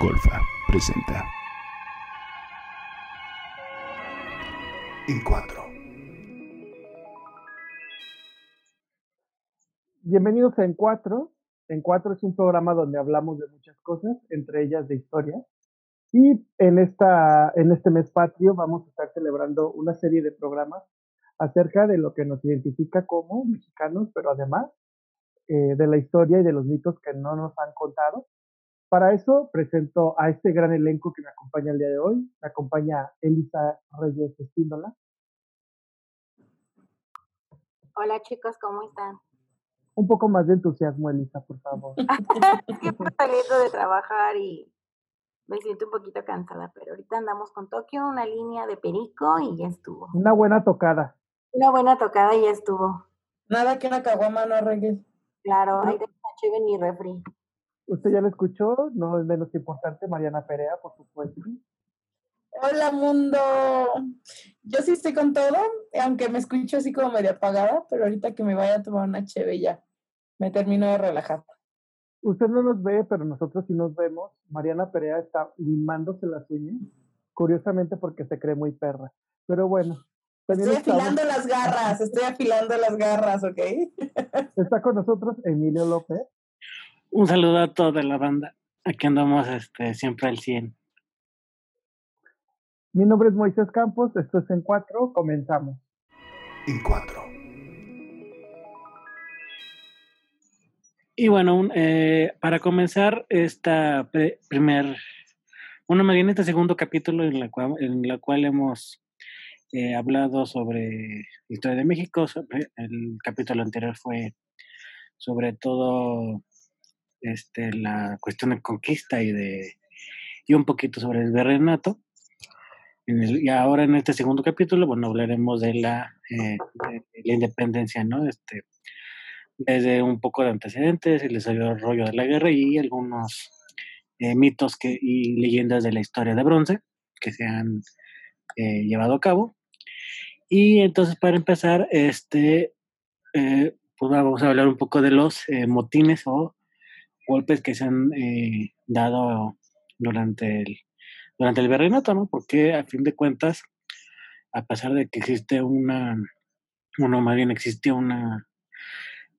Golfa presenta. En cuatro. Bienvenidos a En Cuatro. En Cuatro es un programa donde hablamos de muchas cosas, entre ellas de historia. Y en, esta, en este mes patrio vamos a estar celebrando una serie de programas acerca de lo que nos identifica como mexicanos, pero además eh, de la historia y de los mitos que no nos han contado. Para eso presento a este gran elenco que me acompaña el día de hoy. Me acompaña Elisa Reyes Espíndola. Hola chicos, ¿cómo están? Un poco más de entusiasmo, Elisa, por favor. Siempre saliendo de trabajar y me siento un poquito cansada, pero ahorita andamos con Tokio, una línea de perico y ya estuvo. Una buena tocada. Una buena tocada y ya estuvo. Nada que una caguama no arregles. Claro, ahí tengo una chévere ni refri. Usted ya lo escuchó, no es menos importante, Mariana Perea, por supuesto. Hola mundo. Yo sí estoy con todo, aunque me escucho así como medio apagada, pero ahorita que me vaya a tomar una cheve ya me termino de relajar. Usted no nos ve, pero nosotros sí nos vemos. Mariana Perea está limándose las uñas, curiosamente porque se cree muy perra. Pero bueno. Estoy afilando las garras, estoy afilando las garras, ¿ok? Está con nosotros Emilio López. Un saludo a toda la banda. Aquí andamos este, siempre al 100. Mi nombre es Moisés Campos, esto es En Cuatro, comenzamos. En cuatro. Y bueno, un, eh, para comenzar esta primer, bueno, más bien este segundo capítulo en la cual, en la cual hemos eh, hablado sobre historia de México. sobre- el capítulo anterior fue sobre todo este, la cuestión de conquista y de y un poquito sobre el virreinato. Y ahora en este segundo capítulo, bueno, hablaremos de la, eh, de la independencia, ¿no? Este, desde un poco de antecedentes, el desarrollo de la guerra y algunos eh, mitos que, y leyendas de la historia de bronce que se han eh, llevado a cabo. Y entonces, para empezar, este, eh, pues vamos a hablar un poco de los eh, motines o golpes que se han eh, dado durante el, durante el virreinato, ¿no? Porque a fin de cuentas, a pesar de que existe una, bueno, más bien existe una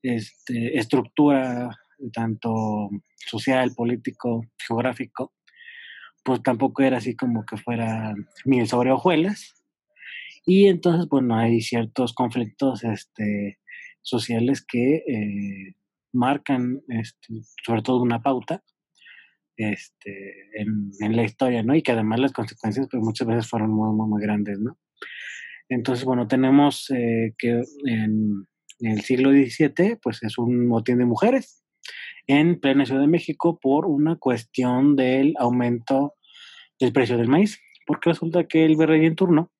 este, estructura tanto social, político, geográfico, pues tampoco era así como que fuera miel sobre hojuelas. Y entonces, bueno, hay ciertos conflictos este, sociales que eh, marcan este, sobre todo una pauta este, en, la historia, ¿no? Y que además las consecuencias pues muchas veces fueron muy, muy, muy grandes, ¿no? Entonces, bueno, tenemos eh, que en, en, el siglo XVII, pues es un motín de mujeres en plena Ciudad de México por una cuestión del aumento del precio del maíz, porque resulta que el virrey en turno,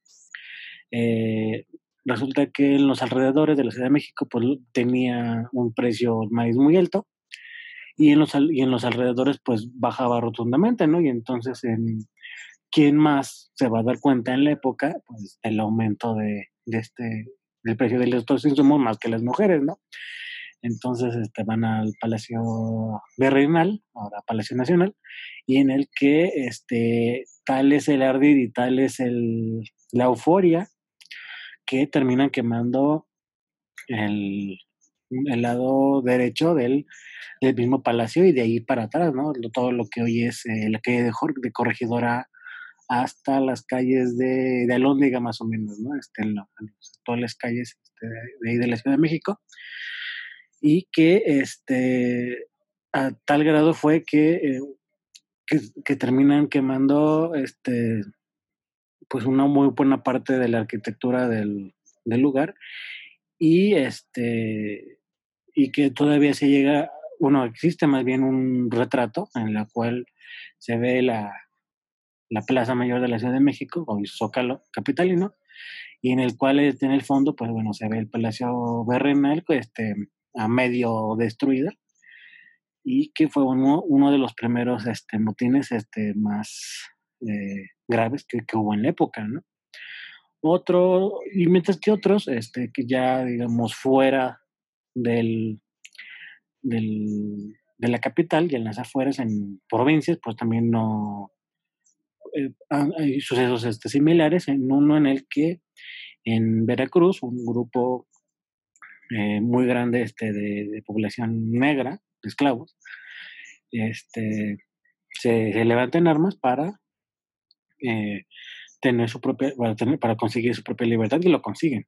eh, resulta que en los alrededores de la Ciudad de México, pues tenía un precio del maíz muy alto, y en los, y en los alrededores pues bajaba rotundamente, ¿no? Y entonces, en, ¿quién más se va a dar cuenta en la época? Pues el aumento de, de este, del precio de estos insumos más que las mujeres, ¿no? Entonces este, van al Palacio Virreinal, ahora Palacio Nacional, y en el que este, tal es el ardid y tal es el, la euforia que terminan quemando el, el lado derecho del, del, mismo palacio y de ahí para atrás, ¿no? Todo lo que hoy es eh, la calle de, de, Corregidora hasta las calles de, de más o menos, ¿no? Este, en, la, en todas las calles este, de ahí de la Ciudad de México. Y que este, a tal grado fue que, eh, que, que, terminan quemando este, pues una muy buena parte de la arquitectura del, lugar y este y que todavía se llega, bueno, existe más bien un retrato en la cual se ve la, la Plaza Mayor de la Ciudad de México, o Zócalo capitalino, y en el cual en el fondo, pues bueno, se ve el Palacio Berrenal, este, a medio destruida, y que fue uno, uno de los primeros este, motines este, más eh, graves que, que hubo en la época, ¿no? Otro, y mientras que otros, este, que ya, digamos, fuera del, del, de la capital y en las afueras, en provincias, pues también no eh, hay sucesos este, similares, en uno en el que en Veracruz un grupo eh, muy grande este, de, población negra, de esclavos, este, se, se levanta en armas para eh, tener su propia, para, tener, para conseguir su propia libertad y lo consiguen.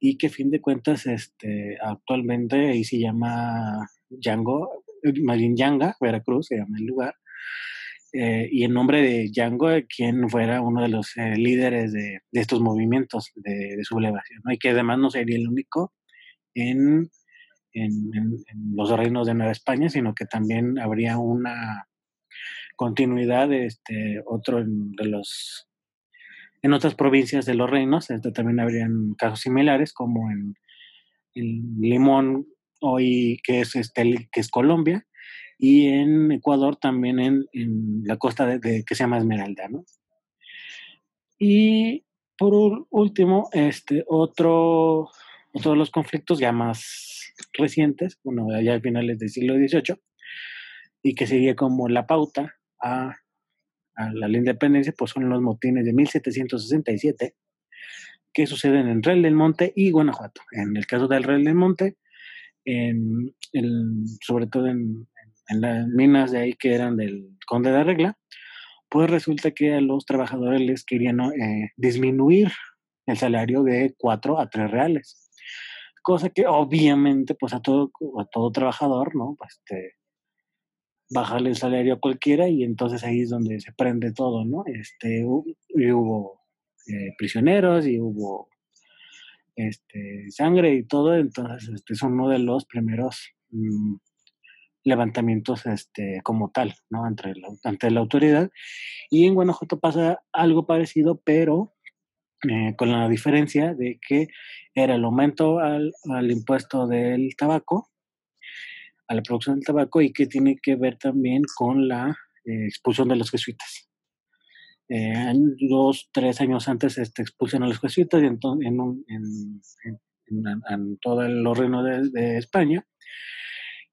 Y que a fin de cuentas, este, actualmente ahí se llama Django, Marín Yanga, Veracruz, se llama el lugar, eh, y en nombre de Django, quien fuera uno de los eh, líderes de, de, estos movimientos de, de sublevación, ¿no? y que además no sería el único en, en, en, los reinos de Nueva España, sino que también habría una continuidad este, otro de los en otras provincias de los reinos, este, también habrían casos similares, como en, en Limón, hoy que es, este, que es Colombia, y en Ecuador también en, en la costa de, que se llama Esmeralda, ¿no? Y por último, este otro, otro de los conflictos ya más recientes, bueno, ya a finales del siglo XVIII, y que sería como la pauta a a la independencia, pues son los motines de 1767 que suceden en Real del Monte y Guanajuato. En el caso del Real del Monte, en, en, sobre todo en, en, las minas de ahí que eran del Conde de Regla, pues resulta que a los trabajadores les querían eh, disminuir el salario de 4 a 3 reales. Cosa que obviamente pues a todo, a todo trabajador, ¿no? Pues este, bajarle el salario a cualquiera y entonces ahí es donde se prende todo, ¿no? Este, y hubo eh, prisioneros y hubo este, sangre y todo, entonces este es uno de los primeros mmm, levantamientos este, como tal, ¿no? Ante la, ante la autoridad. Y en Guanajuato pasa algo parecido, pero eh, con la diferencia de que era el aumento al, al impuesto del tabaco, a la producción del tabaco y que tiene que ver también con la eh, expulsión de los jesuitas. Eh, dos, tres años antes este, expulsan a los jesuitas en, en, en, en todo el reino de, de, España.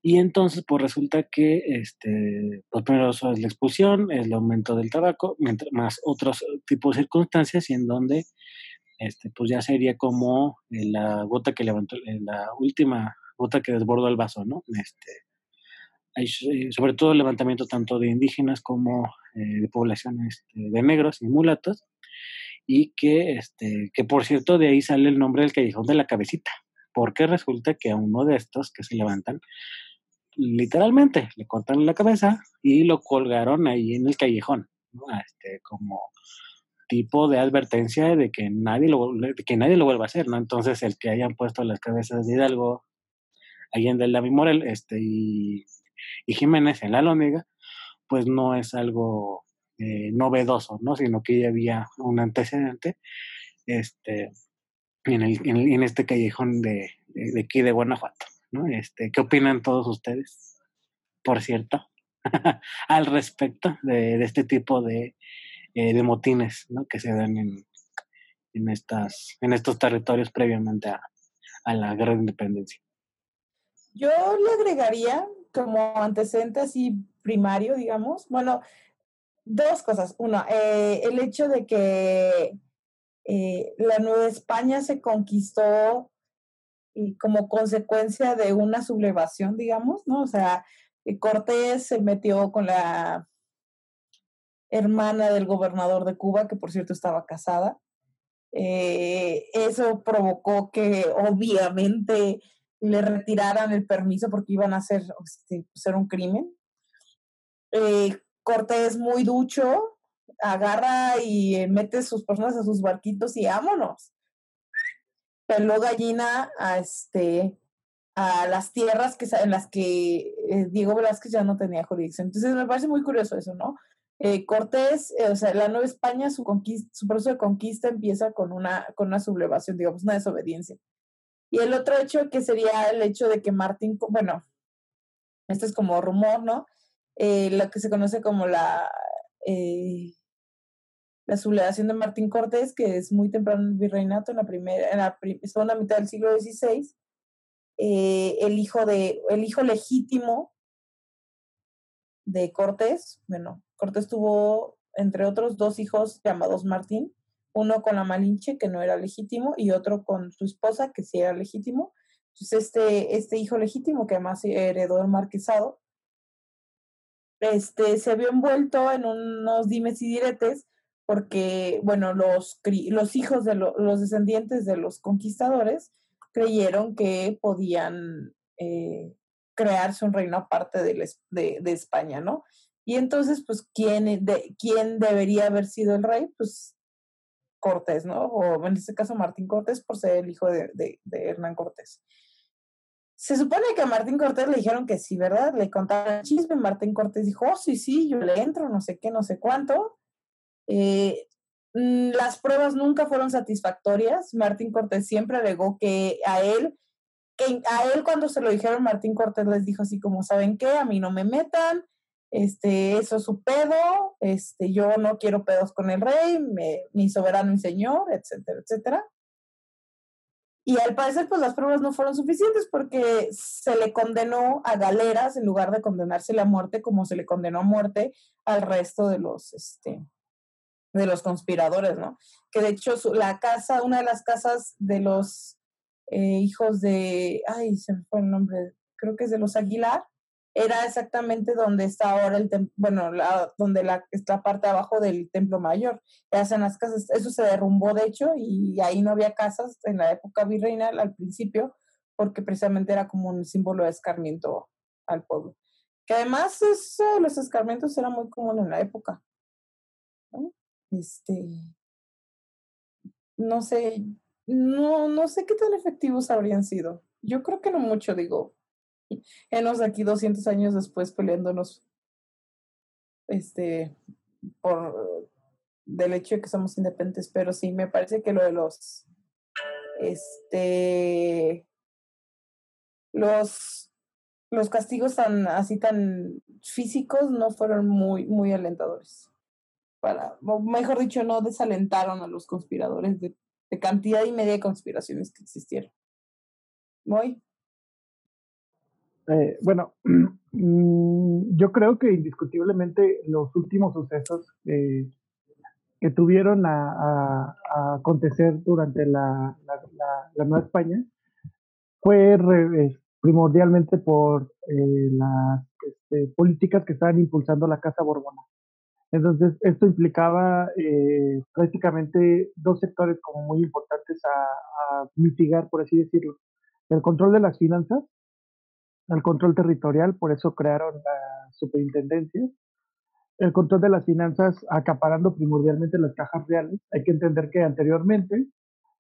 Y entonces, pues resulta que, este, pues primero es la expulsión, el aumento del tabaco, más otros tipos de circunstancias y en donde, este, pues ya sería como la gota que levantó, la última gota que desbordó el vaso, ¿no? Este, hay eh, sobre todo el levantamiento tanto de indígenas como eh, de poblaciones este, de negros y mulatos, y que, este, que por cierto de ahí sale el nombre del callejón de la cabecita, porque resulta que a uno de estos que se levantan, literalmente le cortan la cabeza y lo colgaron ahí en el callejón, ¿no? este, como tipo de advertencia de que nadie lo de que nadie lo vuelva a hacer, ¿no? Entonces el que hayan puesto las cabezas de Hidalgo Allende David Morel este, y, y, Jiménez en la Lónega, pues no es algo eh, novedoso, ¿no? Sino que ya había un antecedente este, en, el, en, en este callejón de, de, de, aquí de Guanajuato, ¿no? Este, ¿Qué opinan todos ustedes, por cierto, al respecto de, de, este tipo de, eh, de motines ¿no? que se dan en, en, estas, en estos territorios previamente a, a la guerra de independencia? Yo le agregaría como antecedente así primario, digamos, bueno, dos cosas. Una, eh, el hecho de que eh, la Nueva España se conquistó y como consecuencia de una sublevación, digamos, ¿no? O sea, Cortés se metió con la hermana del gobernador de Cuba, que por cierto estaba casada. Eh, eso provocó que obviamente le retiraran el permiso porque iban a hacer, este, hacer un crimen. Eh, Cortés muy ducho, agarra y mete sus personas a sus barquitos y vámonos. Peló gallina a este a las tierras que, en las que eh, Diego Velázquez ya no tenía jurisdicción. Entonces me parece muy curioso eso, ¿no? Eh, Cortés, eh, o sea, la Nueva España, su, su proceso de conquista empieza con una, con una sublevación, digamos, una desobediencia. Y el otro hecho que sería el hecho de que Martín, bueno, esto es como rumor, ¿no? Eh, lo que se conoce como la, eh, la sublevación de Martín Cortés, que es muy temprano en el virreinato, en la, primera, en la segunda mitad del siglo XVI, eh, el, hijo de, el hijo legítimo de Cortés. Bueno, Cortés tuvo, entre otros, dos hijos llamados Martín, uno con la Malinche, que no era legítimo, y otro con su esposa, que sí era legítimo. Entonces, este, este hijo legítimo, que además heredó el marquesado, este, se vio envuelto en unos dimes y diretes porque, bueno, los, los hijos de los descendientes de los conquistadores creyeron que podían eh, crearse un reino aparte de, de, España, ¿no? Y entonces, pues, ¿quién, de, ¿quién debería haber sido el rey? Pues Cortés, ¿no? O en este caso Martín Cortés por ser el hijo de, Hernán Cortés. Se supone que a Martín Cortés le dijeron que sí, ¿verdad? Le contaron el chisme, Martín Cortés dijo, oh, sí, sí, yo le entro, no sé qué, no sé cuánto. Eh, mm, las pruebas nunca fueron satisfactorias. Martín Cortés siempre alegó que a él, que a él cuando se lo dijeron, Martín Cortés les dijo así como, ¿saben qué? A mí no me metan, este, eso es su pedo, este, yo no quiero pedos con el rey, mi soberano y señor, etcétera, etcétera. Y al parecer, pues las pruebas no fueron suficientes porque se le condenó a galeras en lugar de condenársele a muerte, como se le condenó a muerte al resto de los, este, de los conspiradores, ¿no? Que de hecho la casa, una de las casas de los eh, hijos de, ay, se me fue el nombre, creo que es de los Aguilar, era exactamente donde está ahora el templo, bueno, donde la, está parte abajo del templo mayor. hacen las casas, eso se derrumbó de hecho y ahí no había casas en la época virreinal al principio porque precisamente era como un símbolo de escarmiento al pueblo. Que además los escarmientos eran muy comunes en la época. Este, no sé, no, no sé qué tan efectivos habrían sido. Yo creo que no mucho, digo, Enos aquí 200 años después peleándonos este por del hecho de que somos independientes, pero sí me parece que lo de los este los los castigos tan así tan físicos no fueron muy muy alentadores. Para mejor dicho no desalentaron a los conspiradores de, cantidad y media de conspiraciones que existieron. Muy eh, bueno, mm, yo creo que indiscutiblemente los últimos sucesos que tuvieron a, acontecer durante la, Nueva España fue primordialmente por eh, las este, políticas que estaban impulsando la Casa Borbona. Entonces, esto implicaba eh, prácticamente dos sectores como muy importantes a mitigar, por así decirlo. El control de las finanzas el control territorial, por eso crearon la superintendencia. El control de las finanzas acaparando primordialmente las cajas reales. Hay que entender que anteriormente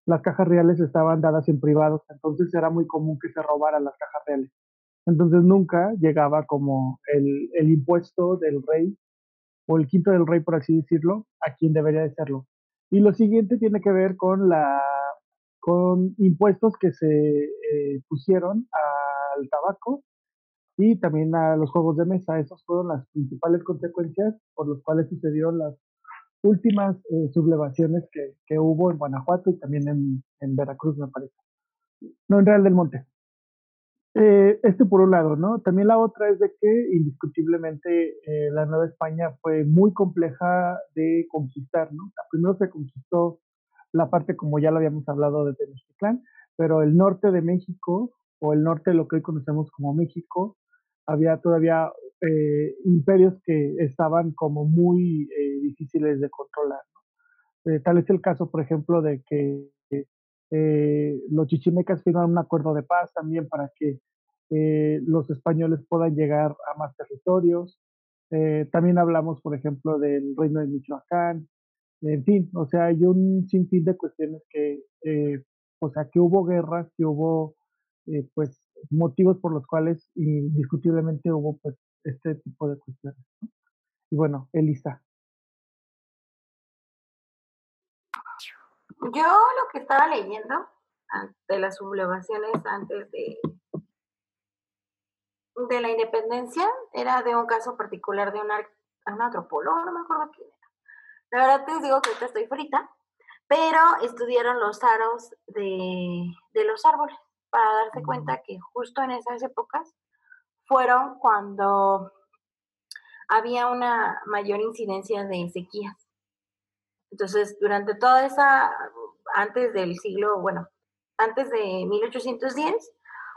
las cajas reales estaban dadas en privados, entonces era muy común que se robaran las cajas reales. Entonces nunca llegaba como el, impuesto del rey o el quinto del rey, por así decirlo, a quien debería de serlo. Y lo siguiente tiene que ver con impuestos que se eh, pusieron al tabaco y también a los juegos de mesa. Esas fueron las principales consecuencias por las cuales sucedieron las últimas eh, sublevaciones que, que, hubo en Guanajuato y también en, en, Veracruz, me parece. No, en Real del Monte. Eh, este por un lado, ¿no? También la otra es de que indiscutiblemente eh, la Nueva España fue muy compleja de conquistar, ¿no? primero se conquistó la parte, como ya lo habíamos hablado, de Tenochtitlán, pero el norte de México, o el norte de lo que hoy conocemos como México, había todavía eh, imperios que estaban como muy eh, difíciles de controlar. Eh, tal es el caso, por ejemplo, de que los chichimecas firman un acuerdo de paz también para que los españoles puedan llegar a más territorios. también hablamos, por ejemplo, del reino de Michoacán. En fin, o sea, hay un sinfín de cuestiones que, o sea, que hubo guerras, que hubo, pues, motivos por los cuales indiscutiblemente hubo pues este tipo de cuestiones. Y bueno, Elisa. Yo lo que estaba leyendo de las sublevaciones antes de, de la independencia era de un caso particular de un, antropólogo, no me acuerdo quién era. La verdad te digo que ahorita estoy frita, pero estudiaron los aros de, de los árboles para darse cuenta que justo en esas épocas fueron cuando había una mayor incidencia de sequías. Entonces, durante toda esa, antes del siglo, bueno, antes de 1810,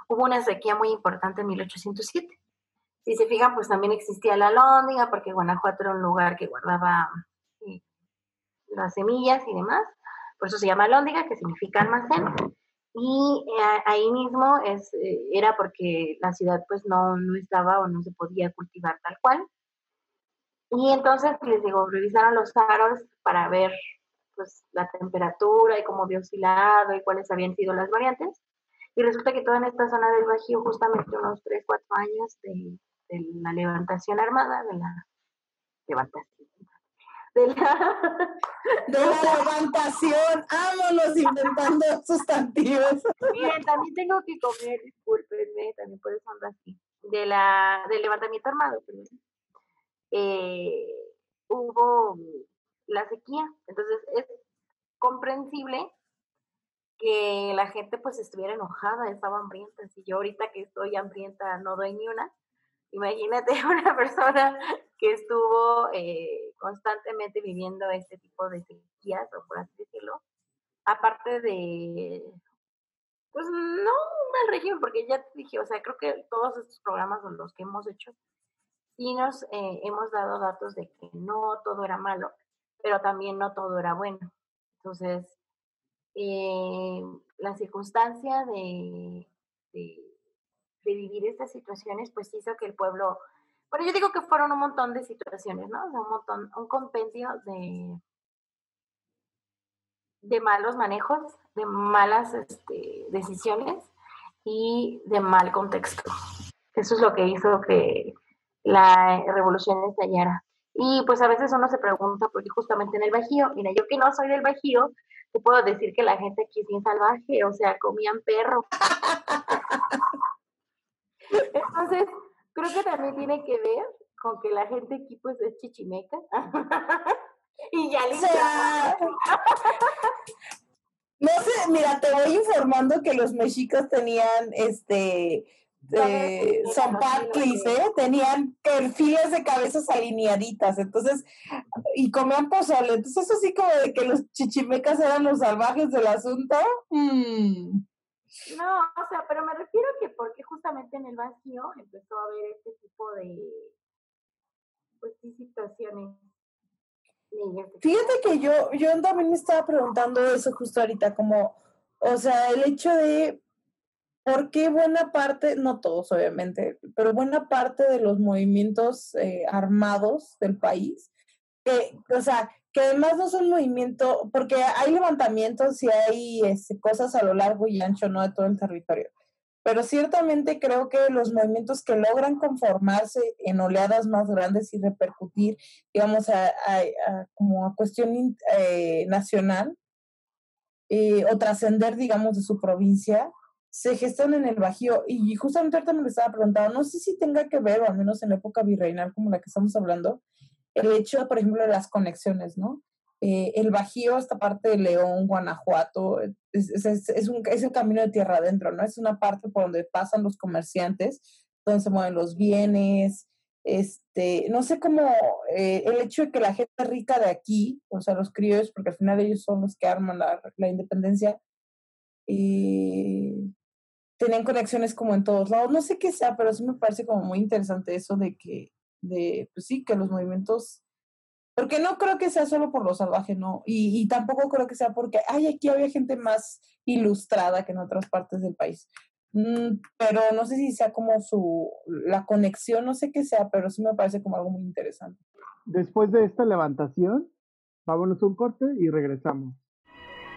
hubo una sequía muy importante en 1807. Si se fijan, pues también existía la lóndiga, porque Guanajuato era un lugar que guardaba eh, las semillas y demás. Por eso se llama lóndiga, que significa almacén. Y eh, ahí mismo es, eh, era porque la ciudad pues no, no estaba o no se podía cultivar tal cual. Y entonces les digo, revisaron los aros para ver pues la temperatura y cómo había oscilado y cuáles habían sido las variantes. Y resulta que toda en esta zona del Bajío, justamente unos 3, 4 años de la levantación armada, de la levantación, de la, de la levantación. Vámonos inventando sustantivos. Miren, también tengo que comer, discúlpenme, también por eso ando así. De la, del levantamiento armado, perdón. Eh, hubo la sequía. Entonces es comprensible que la gente pues estuviera enojada, estaba hambrienta. Si yo ahorita que estoy hambrienta no doy ni una, imagínate una persona que estuvo eh, constantemente viviendo este tipo de sequías, o por así decirlo, aparte de, pues no un mal régimen, porque ya te dije, o sea, creo que todos estos programas son los que hemos hecho, sí nos eh, hemos dado datos de que no todo era malo, pero también no todo era bueno. Entonces, eh, la circunstancia de, de, vivir estas situaciones, pues hizo que el pueblo, bueno, yo digo que fueron un montón de situaciones, ¿no? un montón, un compendio de, de malos manejos, de malas este, decisiones y de mal contexto. Eso es lo que hizo que la revolución estallara. Y pues a veces uno se pregunta, porque justamente en el Bajío, mira, yo que no soy del Bajío, te puedo decir que la gente aquí es bien salvaje, o sea, comían perro. Entonces, creo que también tiene que ver con que la gente aquí pues es chichimeca. y ya le No sé, mira, te voy informando que los mexicas tenían este San ¿eh? Tenían perfiles de cabezas alineaditas, entonces, y comían pozole. Entonces, eso sí como de que los chichimecas eran los salvajes del asunto. Mm. No, o sea, pero me refiero que porque justamente en el vacío empezó a haber este tipo de, pues situaciones. Fíjate que yo, yo también me estaba preguntando eso justo ahorita, como, o sea, el hecho de ¿Por qué buena parte, no todos obviamente, pero buena parte de los movimientos eh, armados del país, que, o sea, que además no son movimientos, porque hay levantamientos y hay este, cosas a lo largo y ancho, ¿no? De todo el territorio. Pero ciertamente creo que los movimientos que logran conformarse en oleadas más grandes y repercutir, digamos, a, como a cuestión eh, nacional eh, o trascender, digamos, de su provincia, se gestan en el Bajío. Y justamente ahorita me lo estaba preguntando, no sé si tenga que ver, o al menos en la época virreinal como la que estamos hablando, el hecho, por ejemplo, de las conexiones, ¿no? Eh, el Bajío, esta parte de León, Guanajuato, es, es, un, el camino de tierra adentro, ¿no? Es una parte por donde pasan los comerciantes, donde se mueven los bienes, este, no sé cómo, eh, el hecho de que la gente rica de aquí, o sea, los criollos, porque al final ellos son los que arman la, la independencia, y tenían conexiones como en todos lados. No sé qué sea, pero sí me parece como muy interesante eso de que, de, pues sí, que los movimientos, porque no creo que sea solo por lo salvaje, no, y, y tampoco creo que sea porque, ay, aquí había gente más ilustrada que en otras partes del país. Mm, pero no sé si sea como su, la conexión, no sé qué sea, pero sí me parece como algo muy interesante. Después de esta levantación, vámonos un corte y regresamos.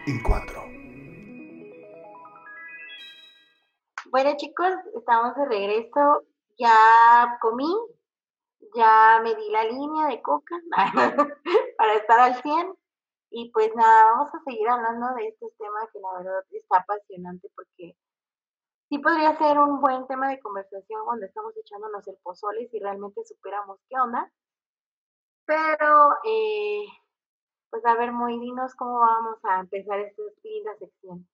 En cuatro. Bueno chicos, estamos de regreso. Ya comí, ya me di la línea de coca para estar al 100. Y pues nada, vamos a seguir hablando de este tema que la verdad está apasionante porque sí podría ser un buen tema de conversación cuando estamos echándonos el pozole si realmente superamos qué onda. Pero, eh, pues a ver, muy dinos cómo vamos a empezar esta linda sección.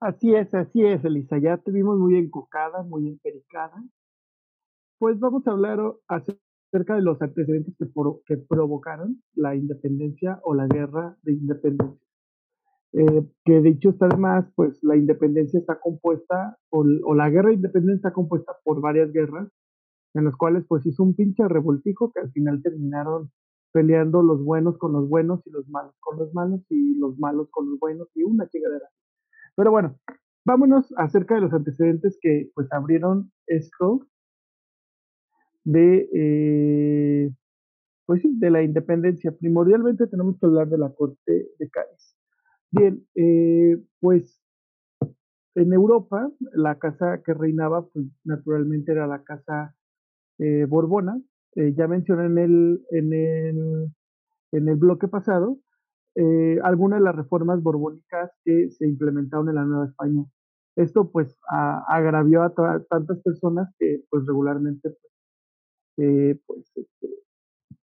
Así es, así es, Elisa. Ya te vimos muy encocada, muy empericada. Pues vamos a hablar acerca de los antecedentes que, provocaron la independencia o la guerra de independencia. Eh, que dicho está además, pues la independencia está compuesta, o, o, la guerra de independencia está compuesta por varias guerras, en las cuales pues hizo un pinche revoltijo que al final terminaron peleando los buenos con los buenos y los malos con los malos y los malos con los buenos y una chingadera. Pero bueno, vámonos acerca de los antecedentes que pues abrieron esto de, eh, pues sí, de la independencia. Primordialmente tenemos que hablar de la corte de Cádiz. Bien, eh, pues en Europa la casa que reinaba, pues naturalmente era la casa eh, Borbona. ya mencioné en el, en el, en el bloque pasado algunas de las reformas borbónicas que se implementaron en la Nueva España. Esto pues agravió a tantas personas que pues regularmente pues, eh, pues este,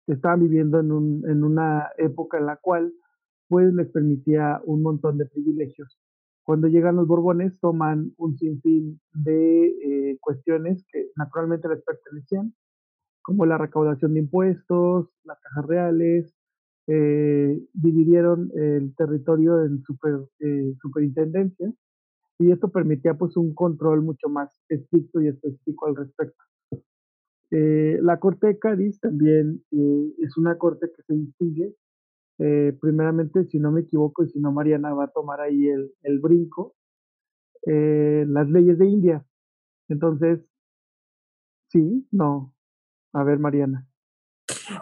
estaban viviendo en, un, en una época en la cual pues les permitía un montón de privilegios. Cuando llegan los Borbones toman un sinfín de eh, cuestiones que naturalmente les pertenecían, como la recaudación de impuestos, las cajas reales, eh, dividieron el territorio en super, eh, superintendencias y esto permitía pues un control mucho más estricto y específico al respecto. Eh, la Corte de Cádiz también eh, es una corte que se distingue, eh, primeramente, si no me equivoco, y si no Mariana va a tomar ahí el, el brinco, las leyes de India. Entonces, sí, no. A ver, Mariana.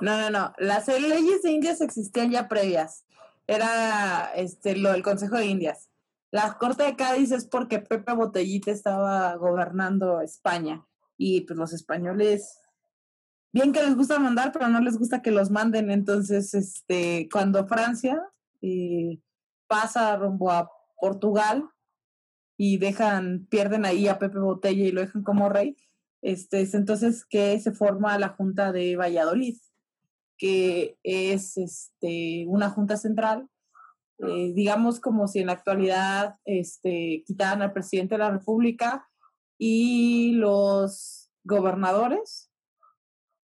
No, no, no. Las leyes de Indias existían ya previas. Era este lo del Consejo de Indias. La Corte de Cádiz es porque Pepe Botellita estaba gobernando España y pues los españoles, bien que les gusta mandar, pero no les gusta que los manden. Entonces, este, cuando Francia eh, pasa rumbo a Portugal y dejan, pierden ahí a Pepe Botella y lo dejan como rey, este, es entonces que se forma la Junta de Valladolid, que es este, una junta central eh, digamos como si en la actualidad este, quitaran al presidente de la República y los gobernadores,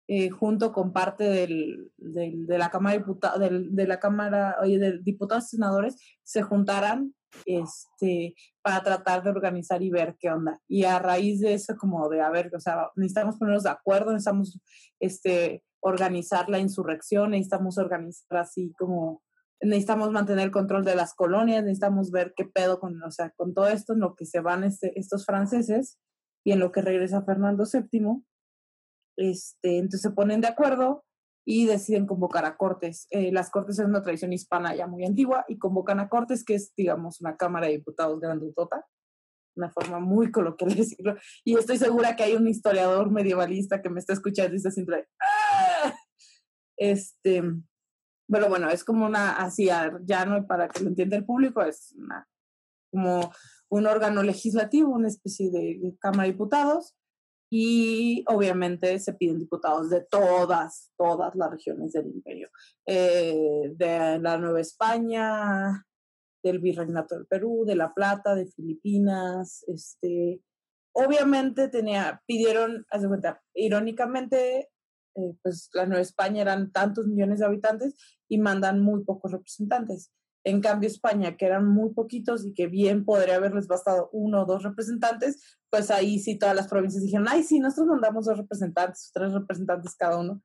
eh, junto con parte del, de la Cámara de Diputados, de la Cámara, oye, de diputados y senadores, se juntaran este, para tratar de organizar y ver qué onda. Y a raíz de eso, como de, a ver, o sea, necesitamos ponernos de acuerdo, necesitamos este, organizar la insurrección, necesitamos organizar así como necesitamos mantener el control de las colonias, necesitamos ver qué pedo con, o sea, con todo esto, en lo que se van este, estos franceses y en lo que regresa Fernando VII. Este, entonces se ponen de acuerdo y deciden convocar a cortes. Eh, las cortes es una tradición hispana ya muy antigua y convocan a cortes, que es, digamos, una Cámara de Diputados grandotota, una forma muy coloquial de decirlo. Y estoy segura que hay un historiador medievalista que me está escuchando y está siempre, ¡Ah! Este, pero bueno, es como una, así, ya no para que lo entienda el público, es una, como un órgano legislativo, una especie de, Cámara de Diputados, y obviamente se piden diputados de todas, todas las regiones del imperio, eh, de la Nueva España, del Virreinato del Perú, de La Plata, de Filipinas, este, obviamente tenía, pidieron, haz de cuenta, irónicamente, eh, pues la Nueva España eran tantos millones de habitantes y mandan muy pocos representantes. En cambio, España, que eran muy poquitos y que bien podría haberles bastado uno o dos representantes, pues ahí sí todas las provincias dijeron, ay, sí, nosotros mandamos dos representantes, tres representantes cada uno.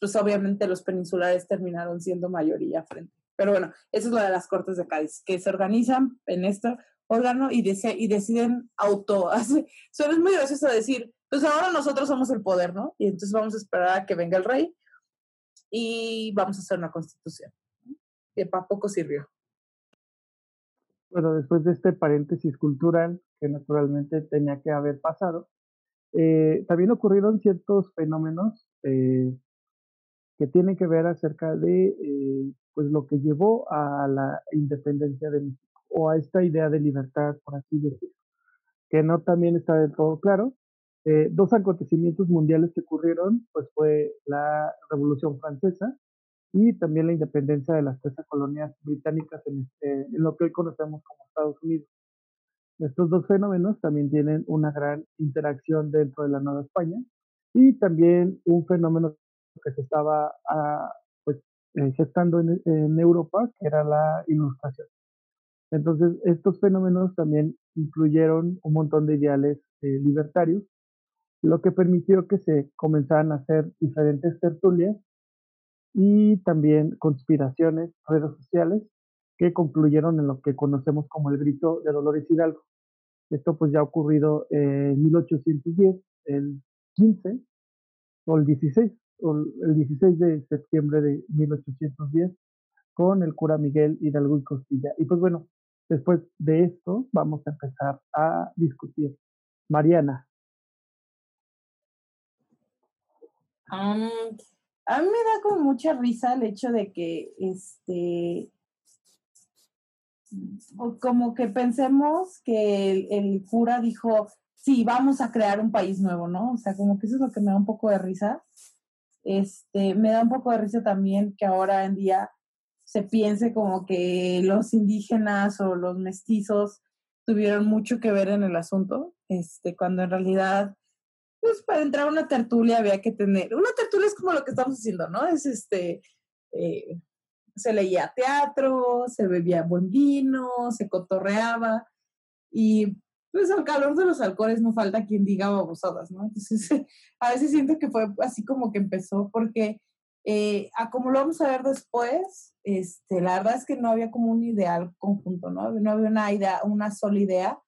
Pues obviamente los peninsulares terminaron siendo mayoría frente. Pero bueno, eso es lo de las Cortes de Cádiz, que se organizan en este órgano y, y deciden auto. Suena muy gracioso decir, pues ahora nosotros somos el poder, ¿no? Y entonces vamos a esperar a que venga el rey y vamos a hacer una constitución. Que para poco sirvió. Bueno, después de este paréntesis cultural que naturalmente tenía que haber pasado, eh, también ocurrieron ciertos fenómenos eh, que tienen que ver acerca de eh, pues lo que llevó a la independencia de México o a esta idea de libertad, por así decirlo, que no también está del todo claro, eh, dos acontecimientos mundiales que ocurrieron, pues fue la Revolución Francesa y también la independencia de las tres colonias británicas en, este, en lo que hoy conocemos como Estados Unidos. Estos dos fenómenos también tienen una gran interacción dentro de la Nueva España y también un fenómeno que se estaba ah, pues, eh, gestando en, en Europa, que era la ilustración. Entonces, estos fenómenos también incluyeron un montón de ideales eh, libertarios, lo que permitió que se comenzaran a hacer diferentes tertulias y también conspiraciones, redes sociales, que concluyeron en lo que conocemos como el grito de Dolores Hidalgo. Esto pues ya ha ocurrido en 1810, el 15 o el 16, o el 16 de septiembre de 1810, con el cura Miguel Hidalgo y Costilla. Y pues bueno, después de esto vamos a empezar a discutir. Mariana. A mí me da como mucha risa el hecho de que este como que pensemos que el, cura dijo, sí, vamos a crear un país nuevo, ¿no? O sea, como que eso es lo que me da un poco de risa. Este, me da un poco de risa también que ahora en día se piense como que los indígenas o los mestizos tuvieron mucho que ver en el asunto, este, cuando en realidad, pues para entrar a una tertulia había que tener, una tertulia es como lo que estamos haciendo, ¿no? Es este, eh, se leía teatro, se bebía buen vino, se cotorreaba y pues al calor de los alcoholes no falta quien diga babosadas, ¿no? Entonces, a veces siento que fue así como que empezó porque eh, a como lo vamos a ver después, este, la verdad es que no había como un ideal conjunto, ¿no? No había una idea, una sola idea,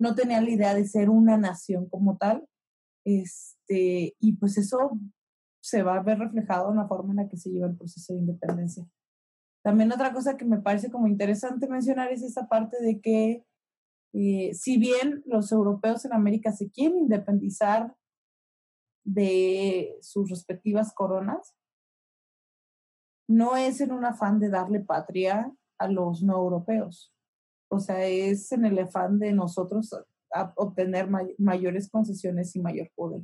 no tenían la idea de ser una nación como tal, este, y pues eso se va a ver reflejado en la forma en la que se lleva el proceso de independencia. También otra cosa que me parece como interesante mencionar es esa parte de que eh, si bien los europeos en América se quieren independizar de sus respectivas coronas, no es en un afán de darle patria a los no europeos. O sea, es en el afán de nosotros obtener mayores concesiones y mayor poder,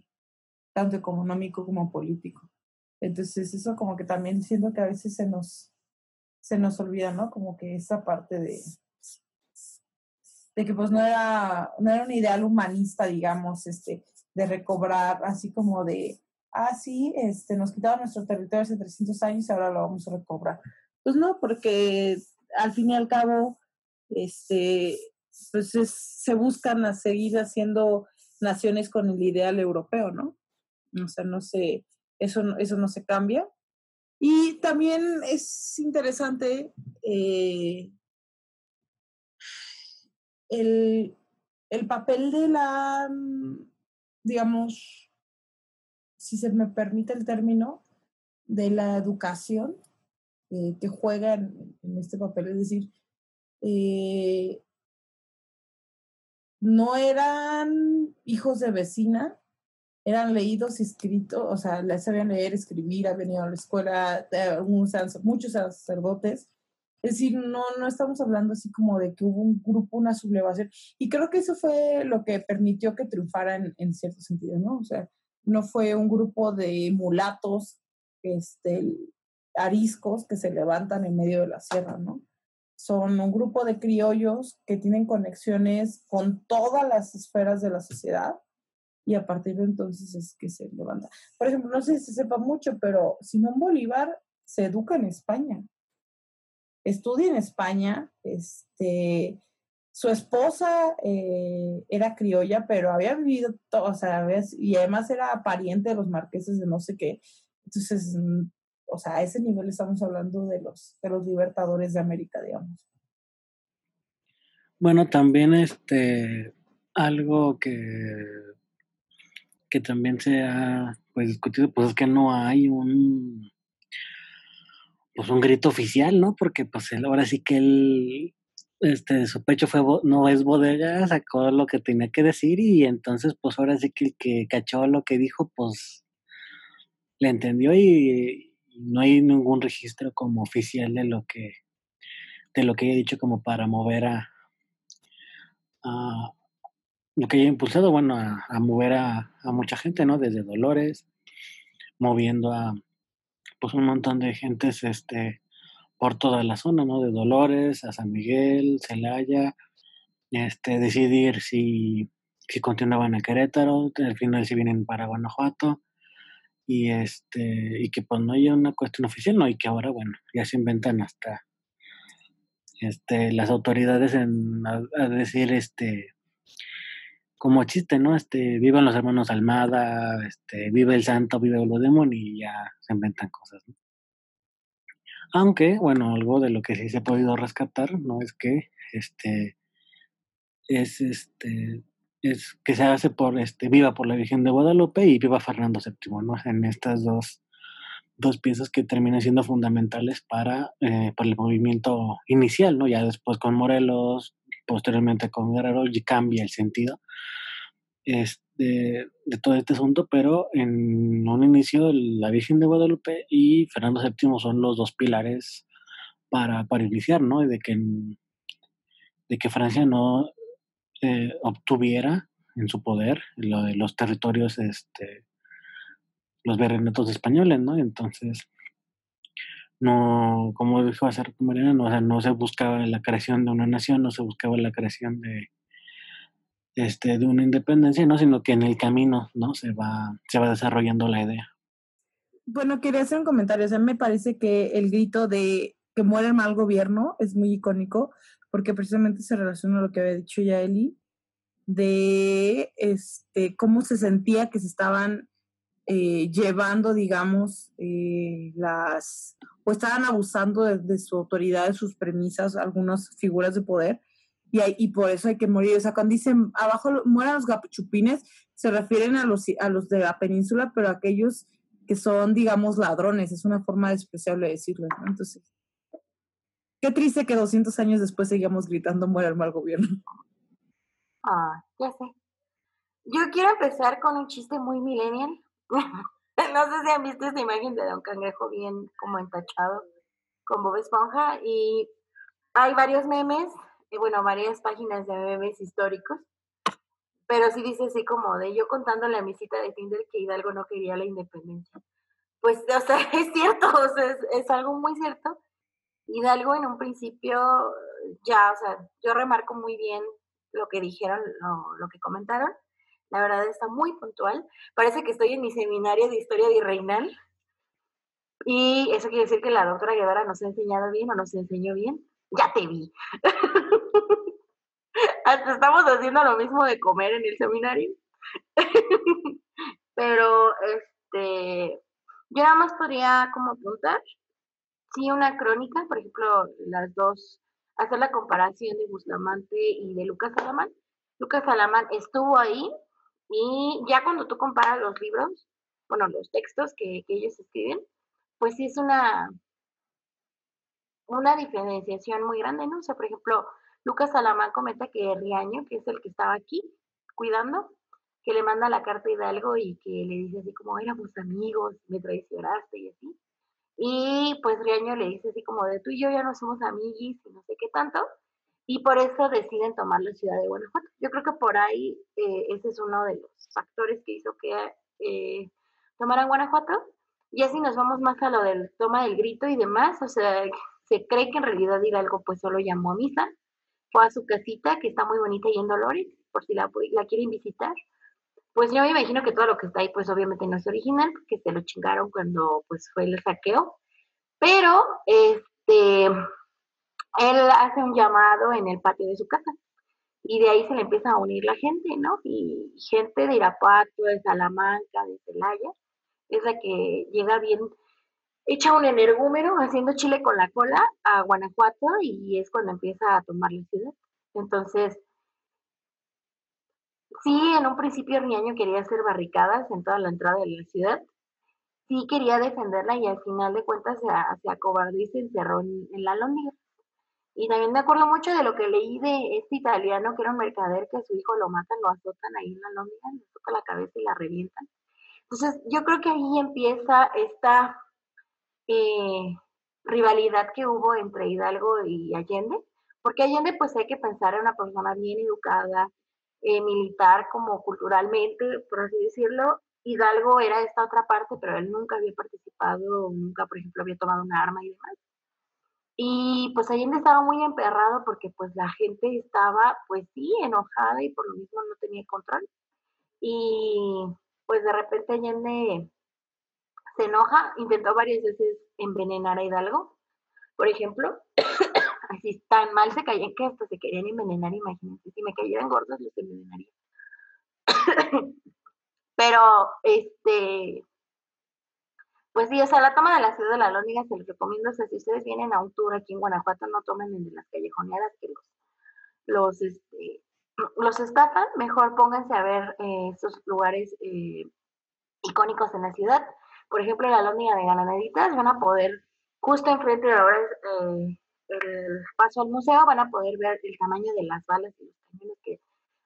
tanto económico como político. Entonces, eso como que también siento que a veces se nos, se nos olvida, ¿no? Como que esa parte de, de que pues no era, no era un ideal humanista, digamos, este, de recobrar, así como de, ah, sí, este, nos quitaron nuestro territorio hace 300 años y ahora lo vamos a recobrar. Pues no, porque al fin y al cabo, este, pues se buscan a seguir haciendo naciones con el ideal europeo, ¿no? O sea, no sé, eso, eso no se cambia. Y también es interesante eh, el, papel de la, digamos, si se me permite el término, de la educación eh, que juega en, este papel. Es decir, eh, no eran hijos de vecina, eran leídos y escritos, o sea, les sabían leer, escribir, habían ido a la escuela, muchos sacerdotes. Es decir, no, no estamos hablando así como de que hubo un grupo, una sublevación. Y creo que eso fue lo que permitió que triunfaran en, cierto sentido, ¿no? O sea, no fue un grupo de mulatos, este, ariscos que se levantan en medio de la sierra, ¿no? Son un grupo de criollos que tienen conexiones con todas las esferas de la sociedad y a partir de entonces es que se levanta. Por ejemplo, no sé si se sepa mucho, pero Simón Bolívar se educa en España. Estudia en España, este, su esposa eh, era criolla, pero había vivido, todo, o sea, y además era pariente de los marqueses de no sé qué. Entonces, mm, o sea, a ese nivel estamos hablando de los, de los libertadores de América, digamos. Bueno, también este, algo que que también se ha pues, discutido, pues es que no hay un pues un grito oficial, ¿no? Porque pues él, ahora sí que él, este, su pecho fue, no es bodega, sacó lo que tenía que decir y entonces pues ahora sí que el que cachó lo que dijo, pues le entendió y, no hay ningún registro como oficial de lo que, de lo que haya dicho como para mover a, a, lo que haya impulsado, bueno, a, mover a, mucha gente, ¿no? Desde Dolores, moviendo a, pues, un montón de gentes, este, por toda la zona, ¿no? De Dolores a San Miguel, Celaya, este, decidir si, si continuaban a Querétaro, al final si vienen para Guanajuato, y este y que pues no hay una cuestión oficial, no, y que ahora, bueno, ya se inventan hasta este las autoridades en a, decir este como chiste, ¿no? Este, vivan los hermanos Almada, este, vive el santo, vive el demon y ya se inventan cosas, ¿no? Aunque, bueno, algo de lo que sí se ha podido rescatar, ¿no? Es que este es este que se hace por este viva por la Virgen de Guadalupe y viva Fernando VII, ¿no? En estas dos, dos piezas que terminan siendo fundamentales para, eh, para el movimiento inicial, ¿no? Ya después con Morelos, posteriormente con Guerrero, y cambia el sentido este, de todo este asunto, pero en un inicio la Virgen de Guadalupe y Fernando VII son los dos pilares para, para iniciar, ¿no? Y de que, de que Francia no eh, obtuviera en su poder lo de los territorios, este, los virreinatos españoles, ¿no? Entonces, no, como dijo hacer Mariana, no, o sea, no se buscaba la creación de una nación, no se buscaba la creación de, este, de una independencia, ¿no? Sino que en el camino, ¿no? Se va, se va desarrollando la idea. Bueno, quería hacer un comentario. O sea, me parece que el grito de que muere el mal gobierno es muy icónico, porque precisamente se relaciona a lo que había dicho ya Eli, de este, cómo se sentía que se estaban eh, llevando, digamos, eh, las, o estaban abusando de, su autoridad, de sus premisas, algunas figuras de poder, y, y por eso hay que morir. O sea, cuando dicen abajo mueran los gapachupines, se refieren a los, a los de la península, pero aquellos que son, digamos, ladrones, es una forma despreciable de decirlo, ¿no? Entonces, qué triste que 200 años después seguimos gritando muera el mal gobierno. Ah, ya sé. Yo quiero empezar con un chiste muy millennial. no sé si han visto esta imagen de Don Cangrejo bien como entachado con Bob Esponja y hay varios memes, y bueno, varias páginas de memes históricos, pero sí dice así como de yo contándole a mi cita de Tinder que Hidalgo no quería la independencia. Pues, o sea, es cierto, o sea, es algo muy cierto. Hidalgo en un principio, ya, o sea, yo remarco muy bien lo que dijeron, lo, que comentaron. La verdad está muy puntual. Parece que estoy en mi seminario de historia virreinal. Y eso quiere decir que la doctora Guevara nos ha enseñado bien o nos enseñó bien. Ya te vi. Hasta estamos haciendo lo mismo de comer en el seminario. Pero, este, yo nada más podría como apuntar, sí, una crónica, por ejemplo, las dos hacer la comparación de Bustamante y de Lucas Alamán. Lucas Alamán estuvo ahí y ya cuando tú comparas los libros, bueno, los textos que, ellos escriben, pues sí es una, una diferenciación muy grande, ¿no? O sea, por ejemplo, Lucas Alamán comenta que Riaño, que es el que estaba aquí cuidando, que le manda la carta a Hidalgo y que le dice así como éramos amigos, me traicionaste y así. Y pues Riaño le dice así como de tú y yo ya no somos amiguis y no sé qué tanto. Y por eso deciden tomar la ciudad de Guanajuato. Yo creo que por ahí eh, ese es uno de los factores que hizo que eh, tomaran Guanajuato. Y así nos vamos más a lo del toma del grito y demás. O sea, se cree que en realidad Hidalgo pues solo llamó a misa. Fue a su casita, que está muy bonita y en Dolores, por si la, la quieren visitar pues yo me imagino que todo lo que está ahí, pues obviamente no es original, porque se lo chingaron cuando pues fue el saqueo. Pero este, él hace un llamado en el patio de su casa y de ahí se le empieza a unir la gente, ¿no? Y gente de Irapuato, de Salamanca, de Celaya, es la que llega bien, echa un energúmero haciendo chile con la cola a Guanajuato y es cuando empieza a tomar la ciudad. Entonces, Sí, en un principio Riaño quería hacer barricadas en toda la entrada de la ciudad. Sí quería defenderla y al final de cuentas se, se acobardó y se encerró en, la lóndiga. Y también me acuerdo mucho de lo que leí de este italiano que era un mercader que a su hijo lo matan, lo azotan ahí en la lóndiga, le toca la cabeza y la revientan. Entonces yo creo que ahí empieza esta eh, rivalidad que hubo entre Hidalgo y Allende, porque Allende pues hay que pensar en una persona bien educada, eh, militar como culturalmente, por así decirlo. Hidalgo era esta otra parte, pero él nunca había participado, nunca, por ejemplo, había tomado un arma y demás. Y pues Allende estaba muy emperrado porque pues la gente estaba, pues sí, enojada y por lo mismo no tenía control. Y pues de repente Allende se enoja, intentó varias veces envenenar a Hidalgo, por ejemplo. Así tan mal se caían que hasta se querían envenenar, imagínense. Si me cayeran gordos, los envenenaría. Pero, este, pues sí, o sea, la toma de la ciudad de la Lóniga se les recomiendo, o sea, si ustedes vienen a un tour aquí en Guanajuato, no tomen en las callejoneadas que los, los, este, los estafan, mejor pónganse a ver eh, estos lugares eh, icónicos en la ciudad. Por ejemplo, la Lóniga de Granaditas van a poder, justo enfrente de ahora eh, paso al museo, van a poder ver el tamaño de las balas y los cañones que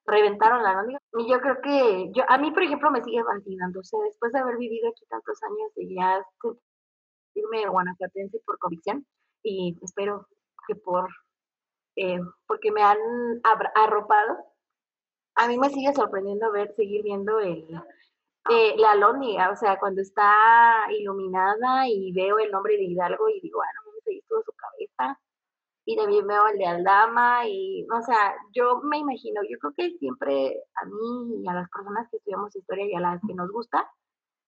reventaron la nómina. Y yo creo que, yo a mí, por ejemplo, me sigue fascinando. O sea, después de haber vivido aquí tantos años y ya irme guanajuatense por convicción y espero que por, eh, porque me han arropado, a mí me sigue sorprendiendo ver, seguir viendo el, eh, la lóndiga, o sea, cuando está iluminada y veo el nombre de Hidalgo y digo, ah, no, me todo su cabeza y también veo el de Aldama y, o sea, yo me imagino, yo creo que siempre a mí y a las personas que estudiamos historia y a las que nos gusta,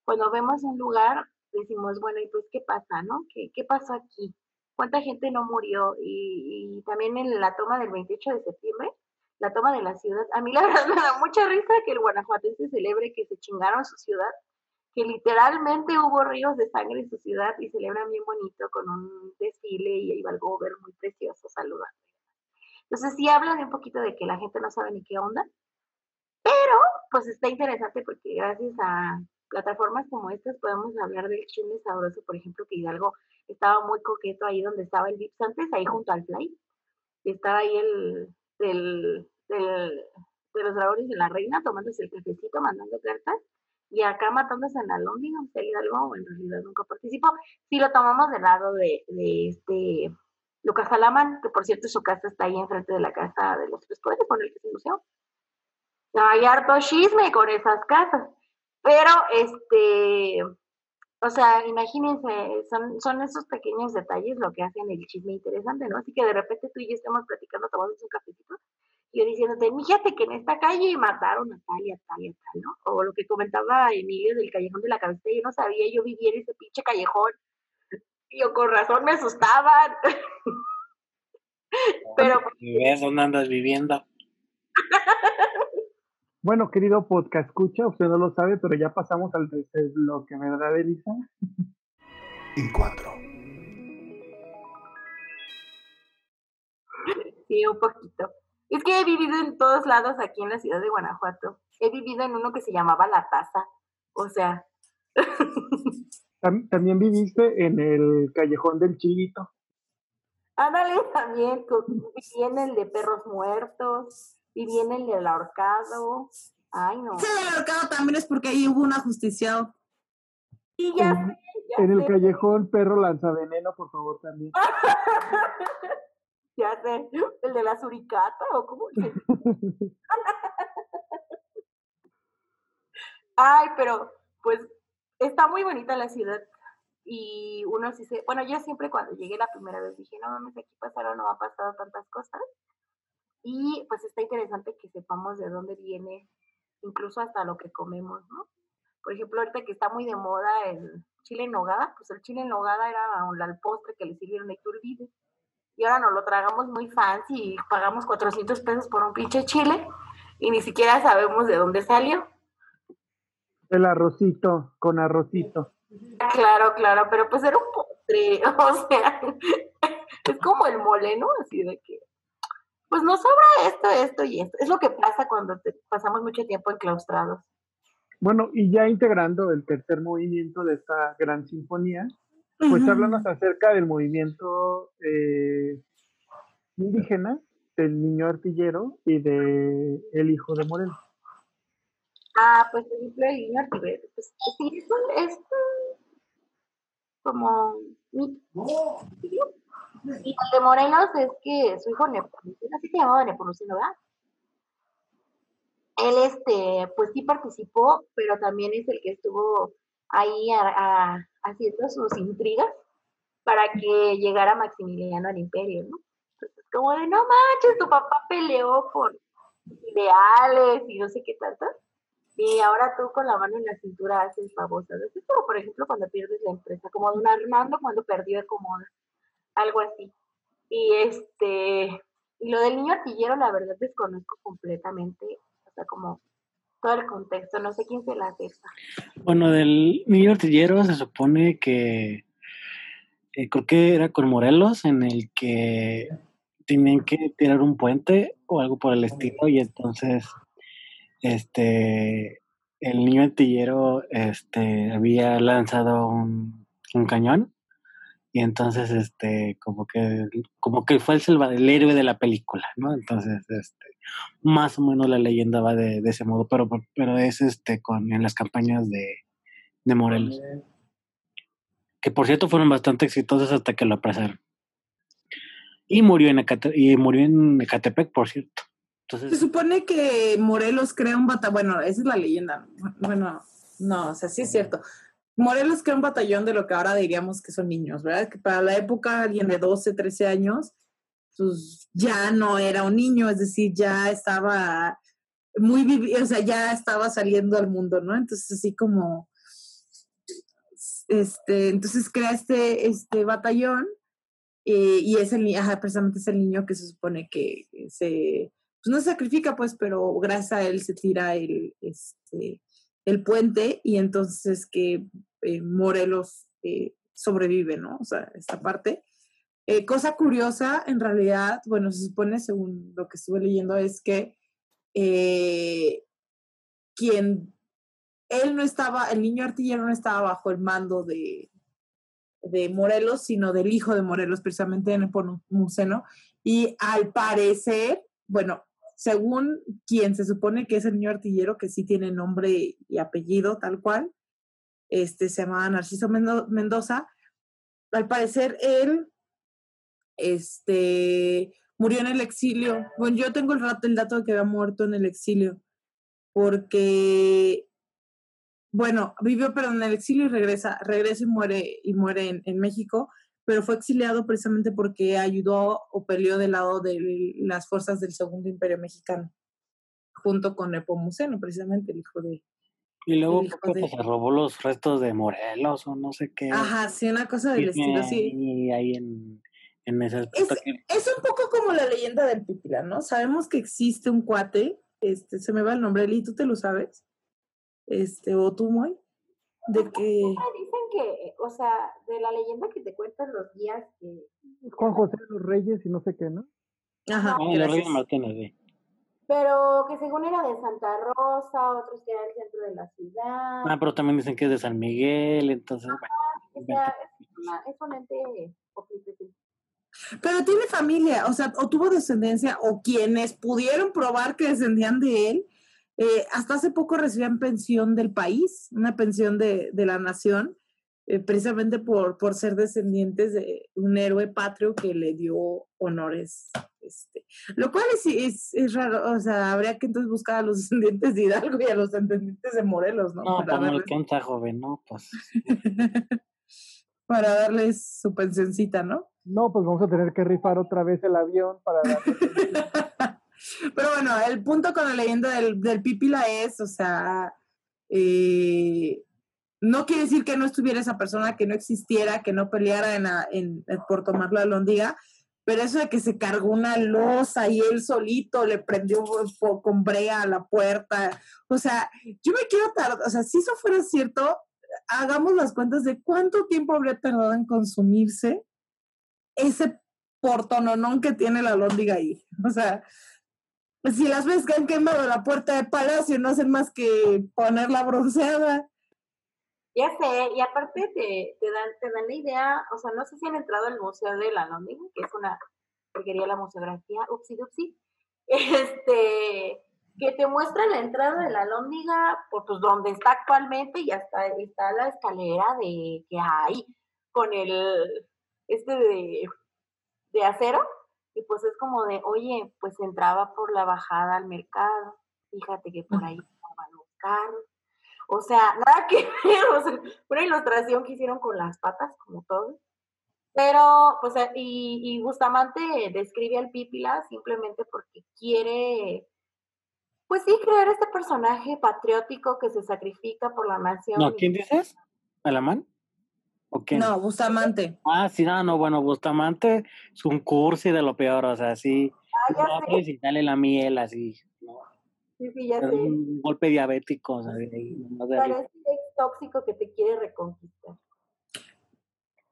cuando vemos un lugar, decimos, bueno, ¿y pues qué pasa, no? ¿Qué, qué pasó aquí? ¿Cuánta gente no murió? Y, también en la toma del 28 de septiembre, la toma de la ciudad, a mí la verdad me da mucha risa que el guanajuatense celebre que se chingaron su ciudad que literalmente hubo ríos de sangre en su ciudad y celebran bien bonito con un desfile y iba al ver muy precioso saludando. Entonces sí hablan un poquito de que la gente no sabe ni qué onda, pero pues está interesante porque gracias a plataformas como estas podemos hablar del chisme sabroso, por ejemplo, que Hidalgo estaba muy coqueto ahí donde estaba el Vips antes, ahí junto al Fly, y estaba ahí el del, del, de los dragones de la reina tomándose el cafecito, mandando cartas, y acá matándose en la lóndiga, usted algo, en realidad nunca participó. Si lo tomamos del lado de, de este Lucas Alamán, que por cierto su casa está ahí enfrente de la casa de los tres poderes, con el que se museo. No hay harto chisme con esas casas. Pero, este, o sea, imagínense, son, son esos pequeños detalles lo que hacen el chisme interesante, ¿no? Así que de repente tú y yo estamos platicando, tomando un cafecito, yo diciéndote, fíjate que en esta calle mataron a tal y a tal y a tal, ¿no? O lo que comentaba Emilio del callejón de la cabeza, yo no sabía, yo vivía en ese pinche callejón. Y yo con razón me asustaban. Pero. ¿Ves dónde andas viviendo? Bueno, querido podcast, escucha, usted no lo sabe, pero ya pasamos al tercer bloque, ¿verdad, Elisa? En cuatro. Sí, un poquito. Es que he vivido en todos lados aquí en la ciudad de Guanajuato. He vivido en uno que se llamaba La Taza. O sea. También viviste en el callejón del Chilito. Ándale, también. Viví en el de perros muertos. Viví en el del ahorcado. Ay, no. Ese del ahorcado también es porque ahí hubo un ajusticiado. Y ya en, en el callejón perro lanzaveneno, por favor, también. Ya sé, el de la suricata o cómo Ay, pero pues está muy bonita la ciudad y uno sí se, bueno, yo siempre cuando llegué la primera vez dije, no mames, aquí pasaron, no ha pasado tantas cosas. Y pues está interesante que sepamos de dónde viene, incluso hasta lo que comemos, ¿no? Por ejemplo, ahorita que está muy de moda el chile en nogada, pues el chile en nogada era el postre que le sirvieron a Iturbide y ahora nos lo tragamos muy fancy y pagamos 400 pesos por un pinche chile y ni siquiera sabemos de dónde salió. El arrocito, con arrocito. Claro, claro, pero pues era un postre, o sea, es como el mole, ¿no? Así de que, pues nos sobra esto, esto y esto. Es lo que pasa cuando pasamos mucho tiempo enclaustrados. Bueno, y ya integrando el tercer movimiento de esta gran sinfonía, pues háblanos acerca del movimiento eh, indígena, del niño artillero y de el hijo de Moreno. Ah, pues el ejemplo del niño artillero, pues sí, es, es como y el de Morelos es que su hijo Nepomuceno, así se llamaba Nepomuceno, ¿verdad? Él, este, pues sí participó, pero también es el que estuvo ahí haciendo sus intrigas para que llegara Maximiliano al imperio, ¿no? Entonces, como de, no manches, tu papá peleó por ideales y no sé qué tanto. Y ahora tú con la mano en la cintura haces babosas. Es como, por ejemplo, cuando pierdes la empresa, como don Armando cuando perdió como algo así. Y este, y lo del niño artillero, la verdad desconozco completamente, o sea, como todo el contexto, no sé quién se la acepta. Bueno, del niño artillero se supone que eh, creo que era con Morelos, en el que tenían que tirar un puente o algo por el estilo, y entonces este el niño artillero este había lanzado un, un cañón y entonces este como que como que fue el, el héroe de la película no entonces este más o menos la leyenda va de, de ese modo pero pero es este con en las campañas de, de Morelos. Que por cierto fueron bastante exitosas hasta que lo apresaron. Y murió en Ecate y murió en Ecatepec por cierto. Entonces Se supone que Morelos crea un batallón, bueno, esa es la leyenda, bueno, no, o sea, sí es cierto. Morelos crea un batallón de lo que ahora diríamos que son niños, ¿verdad? Que para la época alguien de 12, 13 años, pues ya no era un niño, es decir, ya estaba muy, vivi o sea, ya estaba saliendo al mundo, ¿no? Entonces, así como, este, entonces crea este, este batallón eh, y es el, ajá, precisamente es el niño que se supone que se pues no se sacrifica, pues, pero gracias a él se tira el, este, el puente y entonces que eh, Morelos eh, sobrevive, ¿no? O sea, esta parte. Eh, cosa curiosa, en realidad, bueno, se supone, según lo que estuve leyendo, es que quien, él no estaba, el niño artillero no estaba bajo el mando de, de Morelos, sino del hijo de Morelos, precisamente en el Pomuceno, y al parecer, bueno, según quien se supone que es el niño artillero, que sí tiene nombre y apellido tal cual, este se llamaba Narciso Mendoza, al parecer él este, murió en el exilio. Bueno, yo tengo el, rato, el dato de que había muerto en el exilio, porque, bueno, vivió, pero en el exilio y regresa, regresa y muere, y muere en, en México, pero fue exiliado precisamente porque ayudó o peleó del lado de las fuerzas del Segundo Imperio Mexicano, junto con Nepomuceno, precisamente el hijo de... Y luego creo que de... se robó los restos de Morelos o no sé qué. Ajá, sí, una cosa del estilo, sí. Y ahí en, en ese es, es, un poco como la leyenda del Pipila, ¿no? Sabemos que existe un cuate, este, se me va el nombre, Eli, ¿tú te lo sabes? Este, o tú, Moy, de que... Dicen que, o sea, de la leyenda que te cuentan los días que... Juan José de los Reyes y no sé qué, ¿no? Ajá. No, los Reyes Martínez, sí. Pero que según era de Santa Rosa, otros que era el centro de la ciudad. Ah, pero también dicen que es de San Miguel, entonces, Ajá, bueno. O sea, es, una, es un ente pero tiene familia, o sea, o tuvo descendencia, o quienes pudieron probar que descendían de él, eh, hasta hace poco recibían pensión del país, una pensión de, de la nación, eh, precisamente por, por ser descendientes de un héroe patrio que le dio honores. Este, lo cual es, es, es, raro, o sea, habría que entonces buscar a los descendientes de Hidalgo y a los descendientes de Morelos, ¿no? No, para no alcanza, joven, no, pues. para darles su pensioncita, ¿no? No, pues vamos a tener que rifar otra vez el avión para Pero bueno, el punto con la leyenda del, del Pipila es, o sea, eh, no quiere decir que no estuviera esa persona, que no existiera, que no peleara en, en, por tomar la londiga, pero eso de que se cargó una losa y él solito le prendió con brea a la puerta, o sea, yo me quiero tardar, o sea, si eso fuera cierto, hagamos las cuentas de cuánto tiempo habría tardado en consumirse ese portononón que tiene la lóndiga ahí. O sea, si las ves que han quemado la puerta de palacio, no hacen más que ponerla bronceada. Ya sé, y aparte te, te, dan, te dan la idea, o sea, no sé si han entrado al Museo de la Lóndiga, que es una porquería la museografía, upsi dupsi, este, que te muestra la entrada de la Lóndiga, por pues donde está actualmente, y hasta está la escalera de que hay con el este de, de acero, y pues es como de, oye, pues entraba por la bajada al mercado, fíjate que por ahí estaban los carros. O sea, nada que ver, o sea, una ilustración que hicieron con las patas, como todo. Pero, pues, y, y Bustamante describe al Pípila simplemente porque quiere, Pues sí, crear este personaje patriótico que se sacrifica por la nación. No, ¿quién dices? ¿Alamán? No, Bustamante. Ah, sí, no, no, bueno, Bustamante es un cursi de lo peor, o sea, sí. Ah, ya sé. Robes y dale la miel así, ¿no? Sí, sí, ya Es sé. un golpe diabético, o sea, de ahí, nomás de arriba. Parece tóxico que te quiere reconquistar.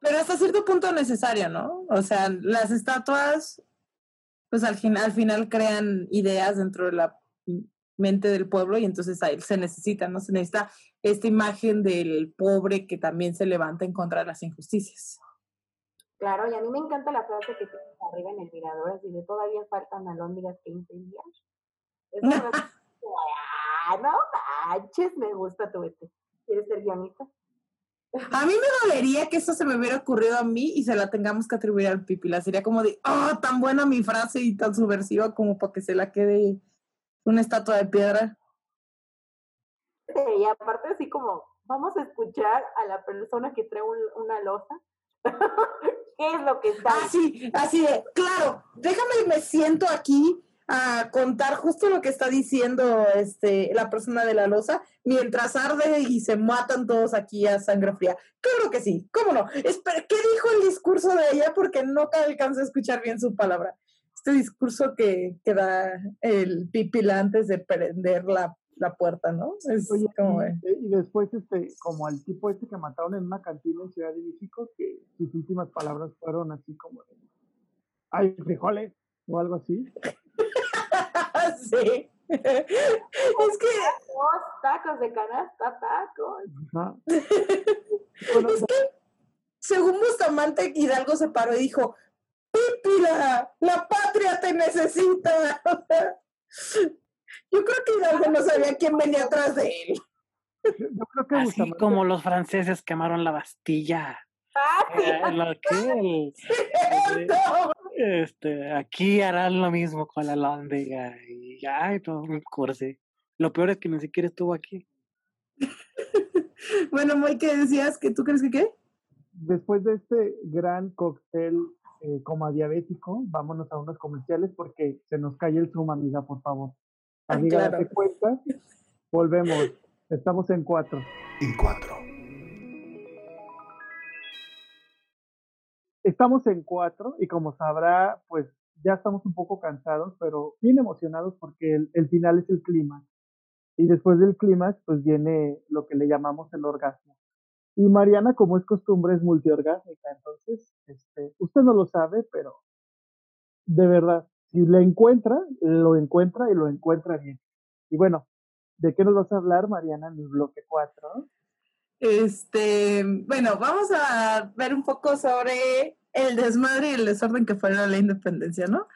Pero hasta cierto punto necesario, ¿no? O sea, las estatuas, pues al, fin- al final crean ideas dentro de la mente del pueblo y entonces ahí se necesita, ¿no? Se necesita esta imagen del pobre que también se levanta en contra de las injusticias. Claro, y a mí me encanta la frase que tienes arriba en el mirador, así de todavía faltan alóndigas que incendiar. Me hace como, ah, no manches, me gusta tu vete. ¿Quieres ser guionista? A mí me dolería que eso se me hubiera ocurrido a mí y se la tengamos que atribuir al Pipila. Sería como de, oh, tan buena mi frase y tan subversiva como para que se la quede una estatua de piedra. Y aparte así como, vamos a escuchar a la persona que trae un- una losa. ¿Qué es lo que está? Así, así de, claro, déjame y me siento aquí a contar justo lo que está diciendo este la persona de la losa mientras arde y se matan todos aquí a sangre fría. Claro que sí, ¿cómo no? Espera, ¿qué dijo el discurso de ella? Porque no alcanzo a escuchar bien su palabra. Este discurso que, que da el pipila antes de prender la, la puerta, ¿no? Es Oye, como y, de- y después, este, como al tipo este que mataron en una cantina en Ciudad de México, que sus últimas palabras fueron así como de, ay, frijoles, o algo así. sí. es que Tacos, tacos de canasta, tacos. Ajá. Bueno, Es que, según Bustamante, Hidalgo se paró y dijo, Pípila, la patria te necesita. Yo creo que Hidalgo no sabía quién venía atrás de él. yo creo que Así Bustamante- como los franceses quemaron la Bastilla. Ah, sí, Eh, lo que el- No. este, aquí harán lo mismo con la lóndiga. Y ay, no, un cursi. Lo peor es que ni siquiera estuvo aquí. Bueno, Moy, ¿qué decías? ¿Que tú crees que qué? después de este gran cóctel eh, como diabético, vámonos a unos comerciales porque se nos cae el Zoom, amiga, por favor. Ah, Amiga, claro. date cuenta. Volvemos. Estamos en cuatro. en cuatro, Estamos en cuatro y como sabrá, pues ya estamos un poco cansados, pero bien emocionados porque el, el final es el clímax. Y después del clímax, pues viene lo que le llamamos el orgasmo. Y Mariana, como es costumbre, es multiorgásmica. Entonces, este, usted no lo sabe, pero de verdad, si le encuentra, lo encuentra y lo encuentra bien. Y bueno, ¿de qué nos vas a hablar, Mariana, en el bloque 4? Este, bueno, vamos a ver un poco sobre el desmadre y el desorden que fue la independencia, ¿no?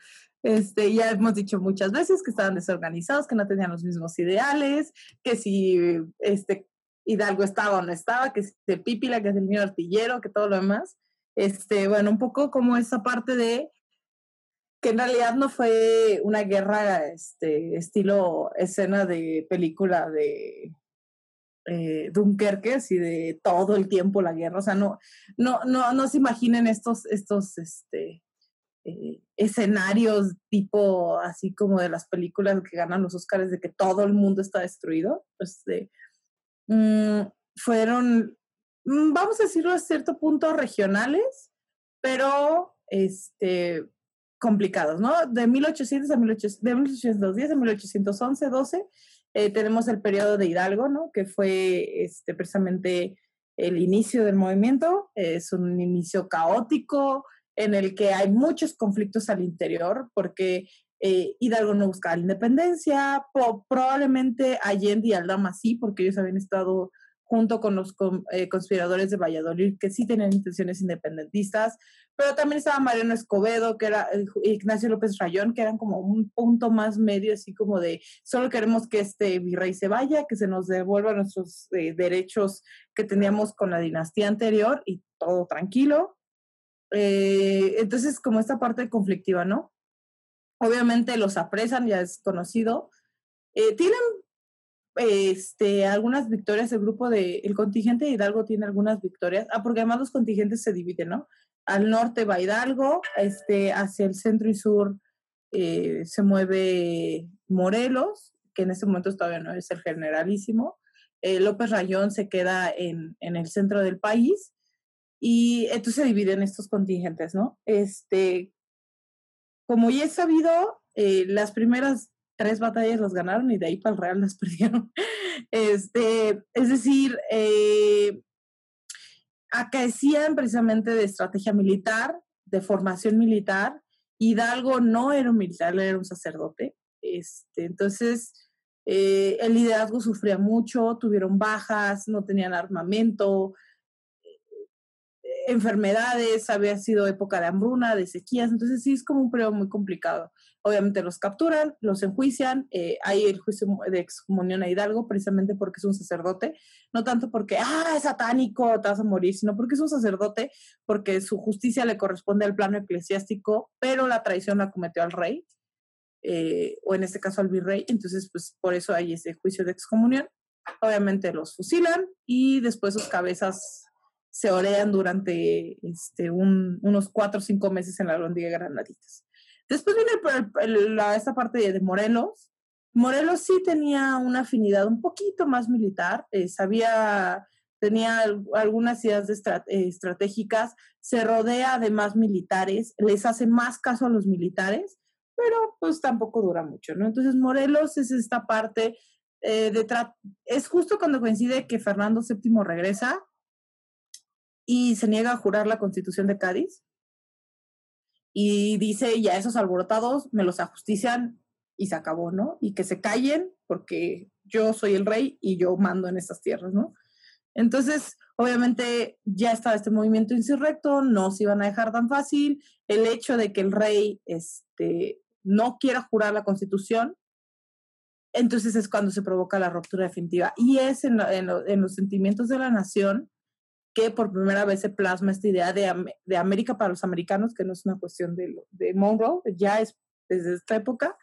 Este, ya hemos dicho muchas veces que estaban desorganizados, que no tenían los mismos ideales, que si este Hidalgo estaba o no estaba, que si el Pípila, que es el niño artillero, que todo lo demás. Este, bueno, un poco como esa parte de que en realidad no fue una guerra este, estilo escena de película de eh, Dunkerque, así de todo el tiempo la guerra. O sea, no, no, no, no se imaginen estos, estos este, eh, escenarios tipo así como de las películas que ganan los Oscars de que todo el mundo está destruido. Este, mm, fueron, mm, vamos a decirlo a cierto punto, regionales, pero este, complicados, ¿no? De 1800 a 1800, de 1810 a 1811, 12, eh, tenemos el periodo de Hidalgo, ¿no? Que fue este, precisamente el inicio del movimiento. Es un inicio caótico en el que hay muchos conflictos al interior porque eh, Hidalgo no buscaba la independencia, probablemente Allende y Aldama sí, porque ellos habían estado junto con los eh, conspiradores de Valladolid que sí tenían intenciones independentistas, pero también estaba Mariano Escobedo, que era eh, Ignacio López Rayón, que eran como un punto más medio, así como de solo queremos que este virrey se vaya, que se nos devuelvan nuestros eh, derechos que teníamos con la dinastía anterior y todo tranquilo. Eh, entonces, como esta parte conflictiva, ¿no? Obviamente los apresan, ya es conocido. Eh, tienen este, algunas victorias, el grupo de, el contingente de Hidalgo tiene algunas victorias, ah, porque además los contingentes se dividen, ¿no? Al norte va Hidalgo, este, hacia el centro y sur eh, se mueve Morelos, que en este momento todavía no es el generalísimo. Eh, López Rayón se queda en, en, el centro del país y entonces se dividen estos contingentes, ¿no? Este, como ya es sabido, eh, las primeras tres batallas las ganaron y de ahí para el Real las perdieron. Este, es decir, eh, acaecían precisamente de estrategia militar, de formación militar. Hidalgo no era un militar, era un sacerdote. Este, entonces, eh, el liderazgo sufría mucho, tuvieron bajas, no tenían armamento, enfermedades, había sido época de hambruna, de sequías, entonces sí es como un periodo muy complicado. Obviamente los capturan, los enjuician, eh, hay el juicio de excomunión a Hidalgo precisamente porque es un sacerdote, no tanto porque, ah, es satánico, te vas a morir, sino porque es un sacerdote, porque su justicia le corresponde al plano eclesiástico, pero la traición la cometió al rey, eh, o en este caso al virrey, entonces pues por eso hay ese juicio de excomunión. Obviamente los fusilan y después sus cabezas se orean durante este, un, unos cuatro o cinco meses en la Londrina Granaditas. Después viene la, esta parte de, Morelos. Morelos sí tenía una afinidad un poquito más militar, eh, sabía, tenía algunas ideas eh, estratégicas, se rodea de más militares, les hace más caso a los militares, pero pues tampoco dura mucho, ¿no? Entonces Morelos es esta parte eh, de... Es justo cuando coincide que Fernando VII regresa, y se niega a jurar la constitución de Cádiz y dice, ya esos alborotados me los ajustician y se acabó, ¿no? Y que se callen porque yo soy el rey y yo mando en estas tierras, ¿no? Entonces, obviamente ya estaba este movimiento insurrecto, no se iban a dejar tan fácil. El hecho de que el rey este, no quiera jurar la constitución, entonces es cuando se provoca la ruptura definitiva. Y es en los sentimientos de la nación que por primera vez se plasma esta idea de, de América para los americanos, que no es una cuestión de, de Monroe, ya es desde esta época.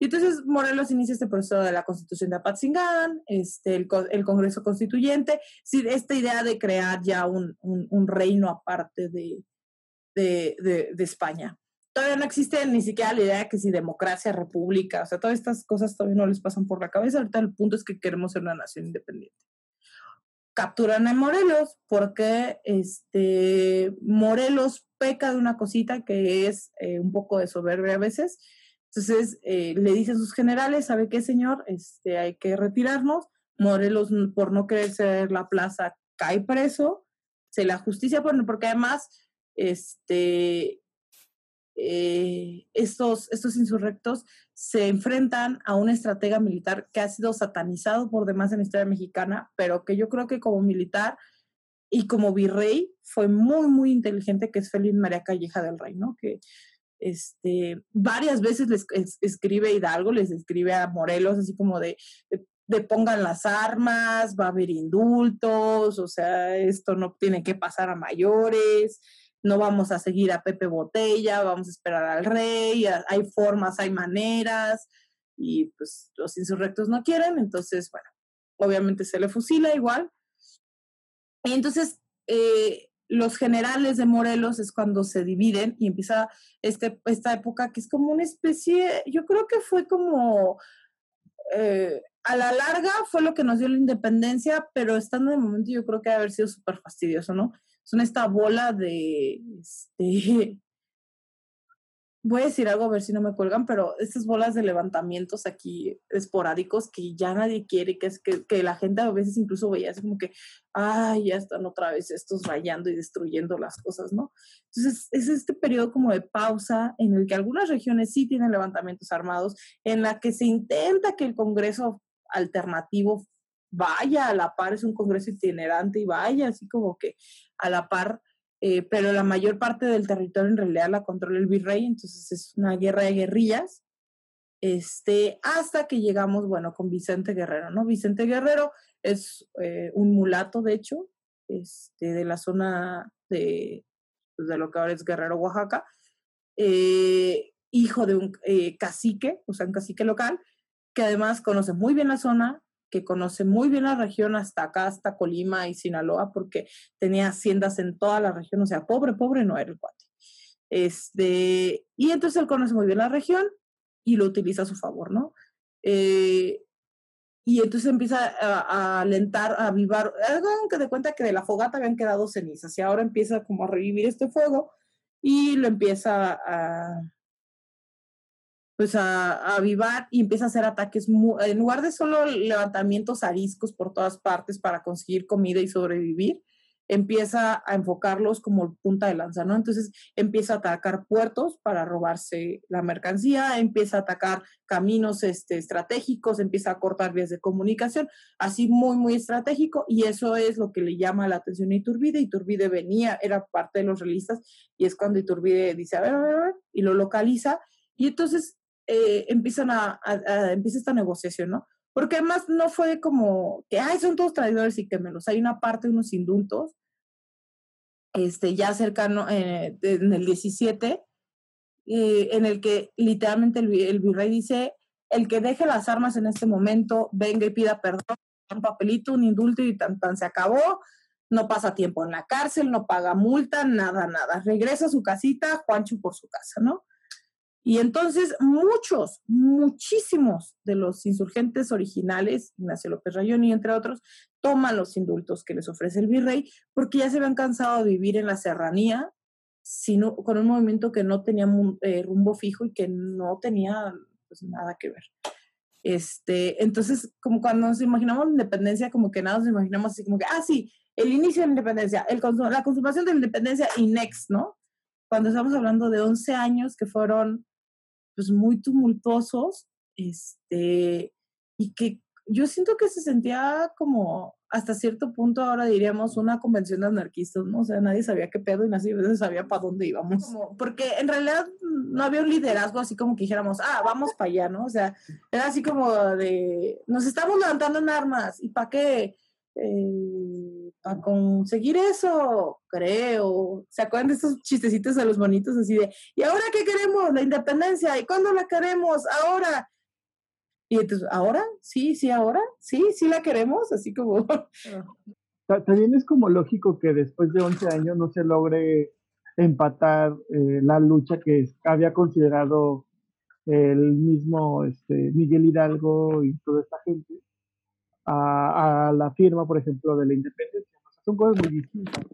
Y entonces Morelos inicia este proceso de la constitución de Apatzingán, este, el, Congreso Constituyente, esta idea de crear ya un, un, reino aparte de, de, de, España. Todavía no existe ni siquiera la idea de que si democracia, república, o sea, todas estas cosas todavía no les pasan por la cabeza. Ahorita el punto es que queremos ser una nación independiente capturan a Morelos porque este, Morelos peca de una cosita que es eh, un poco de soberbia a veces. Entonces eh, le dicen sus generales, ¿sabe qué, señor? Este, hay que retirarnos. Morelos, por no querer ser la plaza, cae preso. Se la justicia, porque además este, eh, estos, estos insurrectos se enfrentan a un estratega militar que ha sido satanizado por demás en la historia mexicana, pero que yo creo que como militar y como virrey fue muy, muy inteligente, que es Félix María Calleja del Rey, ¿no? Que este, varias veces les escribe Hidalgo, les escribe a Morelos, así como de, de, pongan las armas, va a haber indultos, o sea, esto no tiene que pasar a mayores, no vamos a seguir a Pepe Botella, vamos a esperar al rey, hay formas, hay maneras, y pues los insurrectos no quieren, entonces, bueno, obviamente se le fusila igual. Y entonces, eh, los generales de Morelos es cuando se dividen y empieza este, esta época que es como una especie, yo creo que fue como, eh, a la larga fue lo que nos dio la independencia, pero estando el momento yo creo que debe haber sido súper fastidioso, ¿no? Son esta bola de, este, voy a decir algo a ver si no me cuelgan, pero estas bolas de levantamientos aquí esporádicos que ya nadie quiere, que es que, que la gente a veces incluso veía así como que, ay, ya están otra vez estos rayando y destruyendo las cosas, ¿no? Entonces es este periodo como de pausa en el que algunas regiones sí tienen levantamientos armados, en la que se intenta que el Congreso alternativo vaya a la par, es un Congreso itinerante y vaya así como que a la par, eh, pero la mayor parte del territorio en realidad la controla el virrey, entonces es una guerra de guerrillas, este, hasta que llegamos, bueno, con Vicente Guerrero, ¿no? Vicente Guerrero es eh, un mulato, de hecho, este, de la zona de, pues, de lo que ahora es Guerrero, Oaxaca, eh, hijo de un cacique, o sea, un cacique local, que además conoce muy bien la zona, que conoce muy bien la región hasta acá, hasta Colima y Sinaloa, porque tenía haciendas en toda la región, o sea, pobre, pobre no era el cuate. Este, y entonces él conoce muy bien la región y lo utiliza a su favor, ¿no? Eh, y entonces empieza a, alentar, a avivar, algo que de cuenta que de la fogata habían quedado cenizas y ahora empieza como a revivir este fuego y lo empieza a, pues a, avivar y empieza a hacer ataques, en lugar de solo levantamientos ariscos por todas partes para conseguir comida y sobrevivir, empieza a enfocarlos como punta de lanza, ¿no? Entonces empieza a atacar puertos para robarse la mercancía, empieza a atacar caminos este, estratégicos, empieza a cortar vías de comunicación, así muy, muy estratégico, y eso es lo que le llama la atención a Iturbide. Iturbide venía, era parte de los realistas, y es cuando Iturbide dice, a ver, a ver, a ver, y lo localiza, y entonces eh, empiezan a, empieza esta negociación, ¿no? Porque además no fue como que, ay, son todos traidores y que me los Hay una parte, unos indultos, este, ya cercano, eh, en el 17, eh, en el que literalmente el, virrey dice, el que deje las armas en este momento, venga y pida perdón, un papelito, un indulto y tan, tan se acabó, no pasa tiempo en la cárcel, no paga multa, nada, nada. Regresa a su casita, Juancho por su casa, ¿no? Y entonces muchos, muchísimos de los insurgentes originales, Ignacio López Rayón y entre otros, toman los indultos que les ofrece el virrey porque ya se habían cansado de vivir en la serranía sino, con un movimiento que no tenía eh, rumbo fijo y que no tenía pues, nada que ver. Este, entonces, como cuando nos imaginamos la independencia, como que nada nos imaginamos así como que, ah, sí, el inicio de la independencia, el, la consumación de la independencia y next, ¿no? Cuando estamos hablando de 11 años que fueron pues muy tumultuosos, este, y que yo siento que se sentía como hasta cierto punto ahora diríamos una convención de anarquistas, ¿no? O sea, nadie sabía qué pedo y nadie sabía para dónde íbamos. porque en realidad no había un liderazgo así como que dijéramos, ah, vamos para allá, ¿no? O sea, era así como de, nos estamos levantando en armas, ¿y para qué? Eh, para conseguir eso, creo. ¿Se acuerdan de estos chistecitos de los bonitos así de, ¿y ahora qué queremos? La independencia, ¿y cuándo la queremos? Ahora. Y entonces, ¿ahora? Sí, sí, ahora. Sí, sí la queremos, así como... También es como lógico que después de 11 años no se logre empatar eh, la lucha que había considerado el mismo este, Miguel Hidalgo y toda esta gente a, la firma, por ejemplo, de la independencia. Son cosas muy distintas.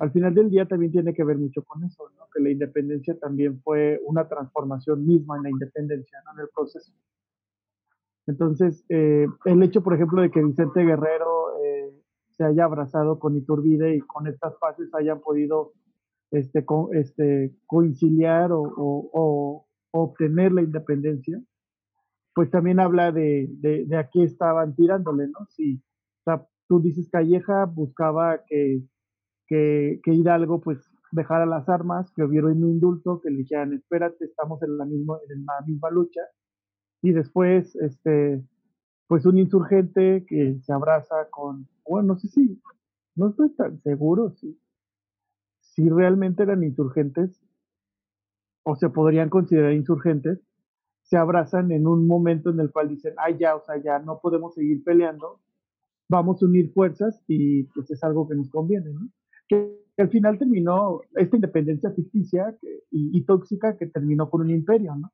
Al final del día también tiene que ver mucho con eso, ¿no? que la independencia también fue una transformación misma en la independencia, ¿no? en el proceso. Entonces, eh, el hecho, por ejemplo, de que Vicente Guerrero eh, se haya abrazado con Iturbide y con estas fases hayan podido este, este, conciliar o, o obtener la independencia, pues también habla de, de, de a qué estaban tirándole, ¿no? Si, o sea, tú dices Calleja buscaba que, que, Hidalgo pues dejara las armas, que hubiera un indulto, que le dijeran, espérate, estamos en la misma, en la misma lucha, y después, este, pues un insurgente que se abraza con, bueno, no sé si, no estoy tan seguro si, si realmente eran insurgentes, o se podrían considerar insurgentes, se abrazan en un momento en el cual dicen, ay ya, o sea, ya no podemos seguir peleando, vamos a unir fuerzas y pues es algo que nos conviene, ¿no? Que al final terminó esta independencia ficticia y, tóxica que terminó con un imperio, ¿no?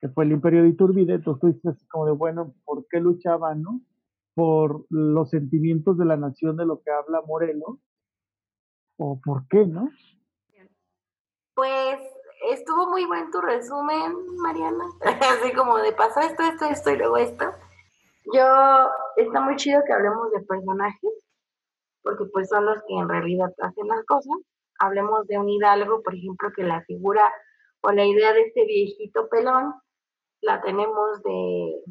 Que fue el imperio de Iturbide, entonces tú dices como de, bueno, ¿por qué luchaban, no? Por los sentimientos de la nación de lo que habla Morelos, o por qué, ¿no? Pues estuvo muy buen tu resumen, Mariana. Así como de pasó esto, esto, esto y luego esto. Yo, está muy chido que hablemos de personajes, porque pues son los que en realidad hacen las cosas. Hablemos de un hidalgo, por ejemplo, que la figura o la idea de este viejito pelón la tenemos de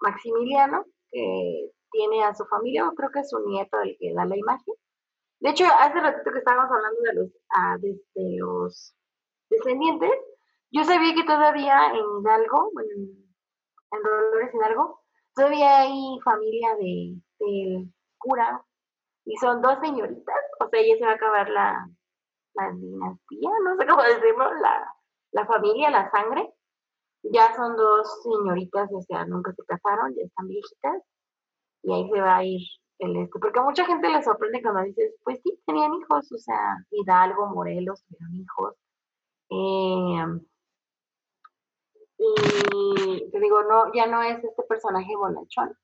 Maximiliano, que tiene a su familia, o creo que es su nieto el que da la imagen. De hecho, hace ratito que estábamos hablando de los, ah, de los descendientes, yo sabía que todavía en Hidalgo, bueno, en Dolores Hidalgo, todavía hay familia de, del cura y son dos señoritas, o sea, ya se va a acabar la, la dinastía, no sé cómo decirlo, la, la familia, la sangre. Ya son dos señoritas, o sea, nunca se casaron, ya están viejitas, y ahí se va a ir el este, porque a mucha gente le sorprende cuando dices, pues sí, tenían hijos, o sea, Hidalgo, Morelos tuvieron hijos, eh, y te digo, no, ya no es este personaje bonachón.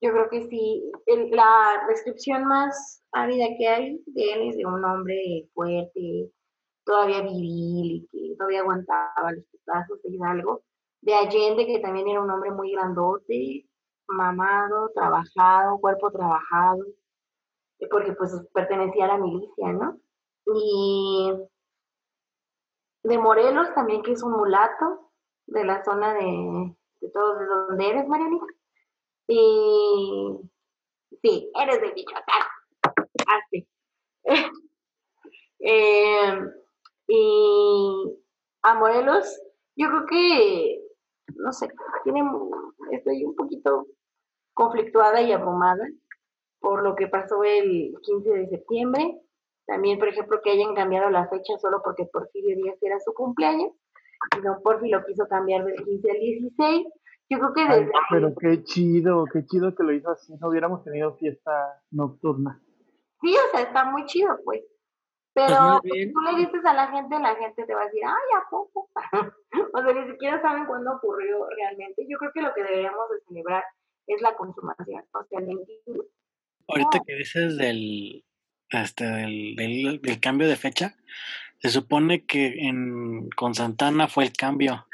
Yo creo que sí. La descripción más árida que hay de él es de un hombre fuerte, todavía viril y que todavía aguantaba los putazos de Hidalgo. De Allende, que también era un hombre muy grandote, mamado, trabajado, cuerpo trabajado, porque pues pertenecía a la milicia, ¿no? Y de Morelos también, que es un mulato de la zona de, de todos, de donde eres, Marianita. Y sí, eres de Michoacán. Así. Eh, y a yo creo que, no sé, tiene, estoy un poquito conflictuada y abrumada por lo que pasó el 15 de septiembre. También, por ejemplo, que hayan cambiado la fecha solo porque Porfirio Díaz era su cumpleaños y don Porfi lo quiso cambiar del 15 al 16. Yo creo que Ay, desde pero qué chido, qué chido que lo hizo así. No hubiéramos tenido fiesta nocturna. Sí, o sea, está muy chido, pues. Pero Pues muy si tú le dices a la gente, la gente te va a decir, ay, ¿a poco? o sea, ni siquiera saben cuándo ocurrió realmente. Yo creo que lo que deberíamos de celebrar es la consumación, o sea, el 21. Ahorita No. que dices del, este, del, del, del cambio de fecha, se supone que en, con Santana fue el cambio,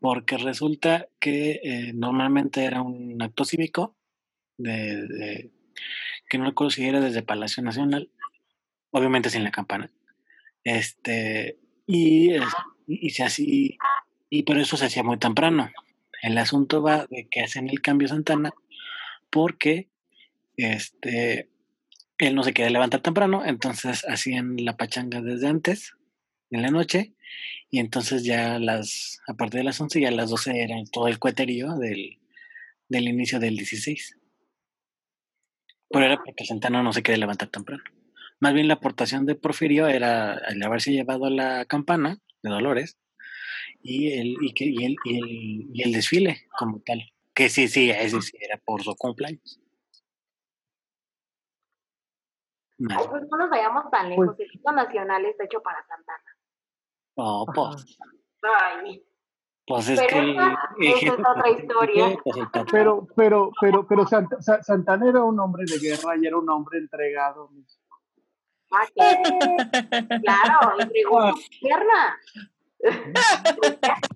porque resulta que eh, normalmente era un acto cívico de, que no recuerdo si era desde Palacio Nacional, obviamente sin la campana, este, y, y, y se hacía, y por eso se hacía muy temprano. El asunto va de que hacen el cambio Santana porque este, él no se quería levantar temprano, entonces hacían la pachanga desde antes, en la noche, y entonces ya las, a partir de las 11 y a las 12 era todo el cueterío del, del inicio del 16. Pero era porque Santana no se quería levantar temprano. Más bien la aportación de Porfirio era el haberse llevado la campana de Dolores y el, y que, y el, y el, y el desfile como tal. Que sí, sí, ese sí era por su cumpleaños. Más Ay, pues no nos vayamos tan lejos. Pues- el himno nacional está hecho para Santana. Oh, pues, Ay, pues es Pero que esa- es otra historia. pues. Pero, pero, pero, pero Sant- Sa- Santana era un hombre de guerra y era un hombre entregado. ah, que- claro, entregó su pierna.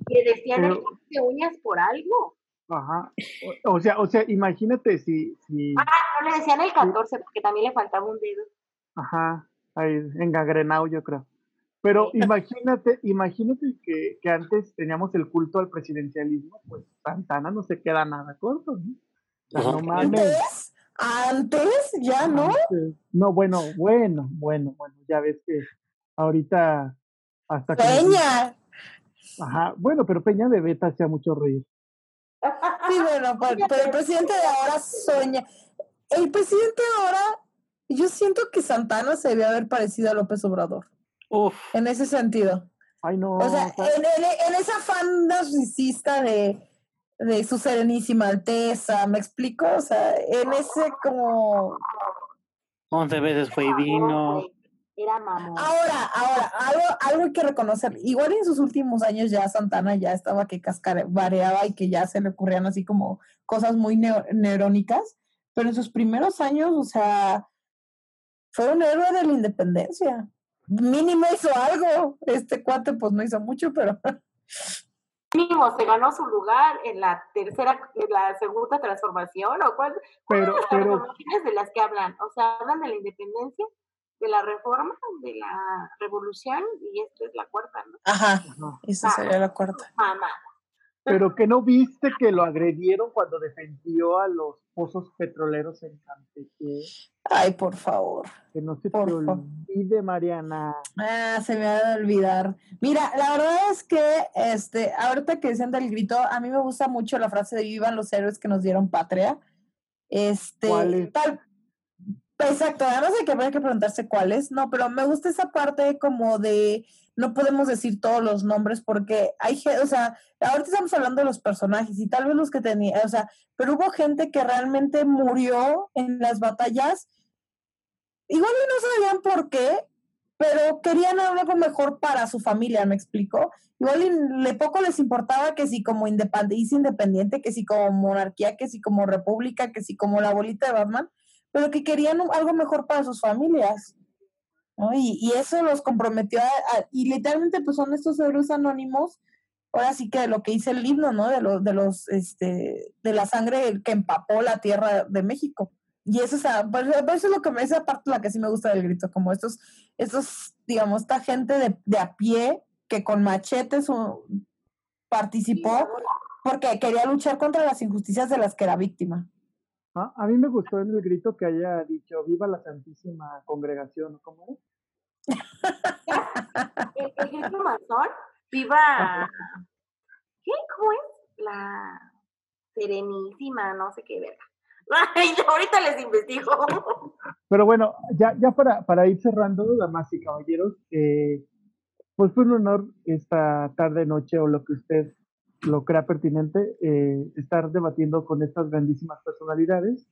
Le decían de uñas por algo. Ajá. O, o sea, o sea, imagínate si, si, Ah, no le decían el 14 porque también le faltaba un dedo. ajá, ahí, engangrenado yo creo. Pero imagínate, imagínate que, que antes teníamos el culto al presidencialismo, pues Santana no se queda nada corto, ¿no? O sea, no Ujú. mames. Antes, antes, ya no. Antes. No, bueno, bueno, bueno, bueno, ya ves que ahorita hasta que Peña. Ajá, bueno, pero Peña de Beta hacía mucho reír. Bueno, pero, pero el presidente de ahora soña. El presidente de ahora, yo siento que Santana se debe haber parecido a López Obrador, Uf, en ese sentido. Ay, no. O sea, en, en- en esa afán narcisista de, de su serenísima alteza, ¿me explico? O sea, en ese como... 11 veces fue y vino. Era mamón. Ahora, ahora, algo, algo hay que reconocer. Igual en sus últimos años ya Santana ya estaba que cascareaba y que ya se le ocurrían así como cosas muy neo- neurónicas, pero en sus primeros años, o sea, fue un héroe de la independencia. Mínimo hizo algo. Este cuate pues no hizo mucho, pero Mínimo, se ganó su lugar en la tercera, en la segunda transformación, ¿o cuál? pero, ¿Cuáles son las pero, transformaciones de las que hablan? O sea, hablan de la independencia, de la reforma, de la revolución, y esta es la cuarta, ¿no? ajá, ajá. esa sería la cuarta. Mamá. pero que no viste que lo agredieron cuando defendió a los pozos petroleros en Campeche. Ay, por favor. Que no se te Por olvide, Mariana. Ah, se me ha de olvidar. Mira, la verdad es que, este, ahorita que decían del grito, a mí me gusta mucho la frase de vivan los héroes que nos dieron patria. Este, ¿Cuál es? tal, exacto, además de que habría que preguntarse cuáles, no, pero me gusta esa parte como de, no podemos decir todos los nombres porque hay gente, o sea, ahorita estamos hablando de los personajes y tal vez los que tenía, o sea, pero hubo gente que realmente murió en las batallas, igual no sabían por qué, pero querían algo mejor para su familia, ¿me explico? Igual le poco les importaba que si como independiente, que si como monarquía, que si como república, que si como la bolita de Batman, pero que querían algo mejor para sus familias. ¿no? Y, y, eso los comprometió y literalmente pues son estos héroes anónimos, ahora sí que lo que dice el himno, ¿no? De los, de los, este, de la sangre que empapó la tierra de México. Y eso, o sea, pues, eso es lo que me, esa parte la que sí me gusta del grito, como estos, estos, digamos, esta gente de, de a pie que con machetes participó porque quería luchar contra las injusticias de las que era víctima. Ah, a mí me gustó en el grito que haya dicho viva la Santísima Congregación, ¿cómo es? el, el grito masón, viva, ¿qué? ¿Cómo es? La Serenísima, no sé qué verga. Ay, ahorita les investigo. Pero bueno, ya, ya para, para ir cerrando, damas y caballeros, eh, pues fue un honor esta tarde, noche o lo que usted lo crea pertinente, eh, estar debatiendo con estas grandísimas personalidades.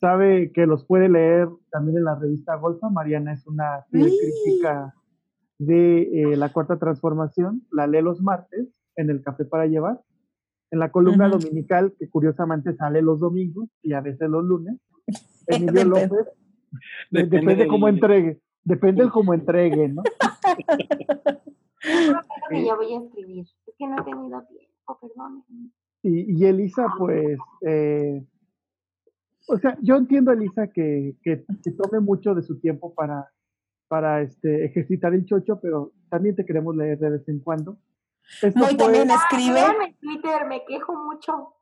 Sabe que los puede leer también en la revista Golfa. Mariana es una crítica de eh, la cuarta transformación. La lee los martes en el Café para Llevar en la columna dominical, que curiosamente sale los domingos y a veces los lunes. Emilio López, depende, de cómo entregue, depende de cómo entregue, ¿no? yo voy a escribir, es que no he tenido tiempo, perdón. Y, y Elisa, pues, eh, o sea, yo entiendo, Elisa, que, que, que, tome mucho de su tiempo para, para este, ejercitar el chocho, pero también te queremos leer de vez en cuando. Esto también escribe. Ah, Twitter, me quejo mucho.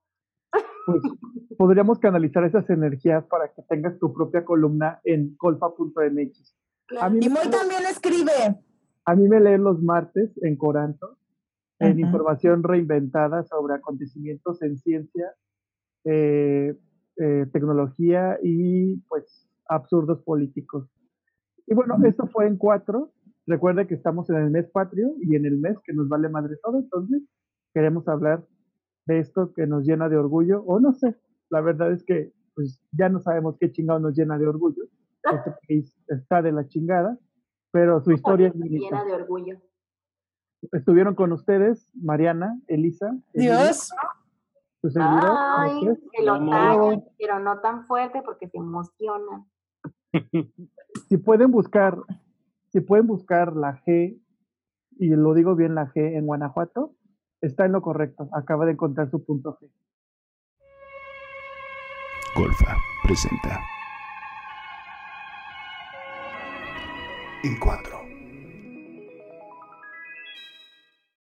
Pues podríamos canalizar esas energías para que tengas tu propia columna en colfa.mx. Y Moy también escribe. A mí me leen los martes en Coranto, en información reinventada sobre acontecimientos en ciencia, eh, eh, tecnología y pues absurdos políticos. Y bueno, esto fue en cuatro. Recuerde que estamos en el mes patrio y en el mes que nos vale madre todo, entonces queremos hablar de esto que nos llena de orgullo, o no sé, la verdad es que pues ya no sabemos qué chingado nos llena de orgullo. Este país está de la chingada, pero su historia es llena de orgullo. Estuvieron con ustedes Mariana, Elisa. Dios. Ay, que lo tallen, pero no tan fuerte porque se emocionan. Si pueden buscar si pueden buscar la G, y lo digo bien la G en Guanajuato, está en lo correcto. Acaba de encontrar su punto G. Golfa presenta. En cuatro.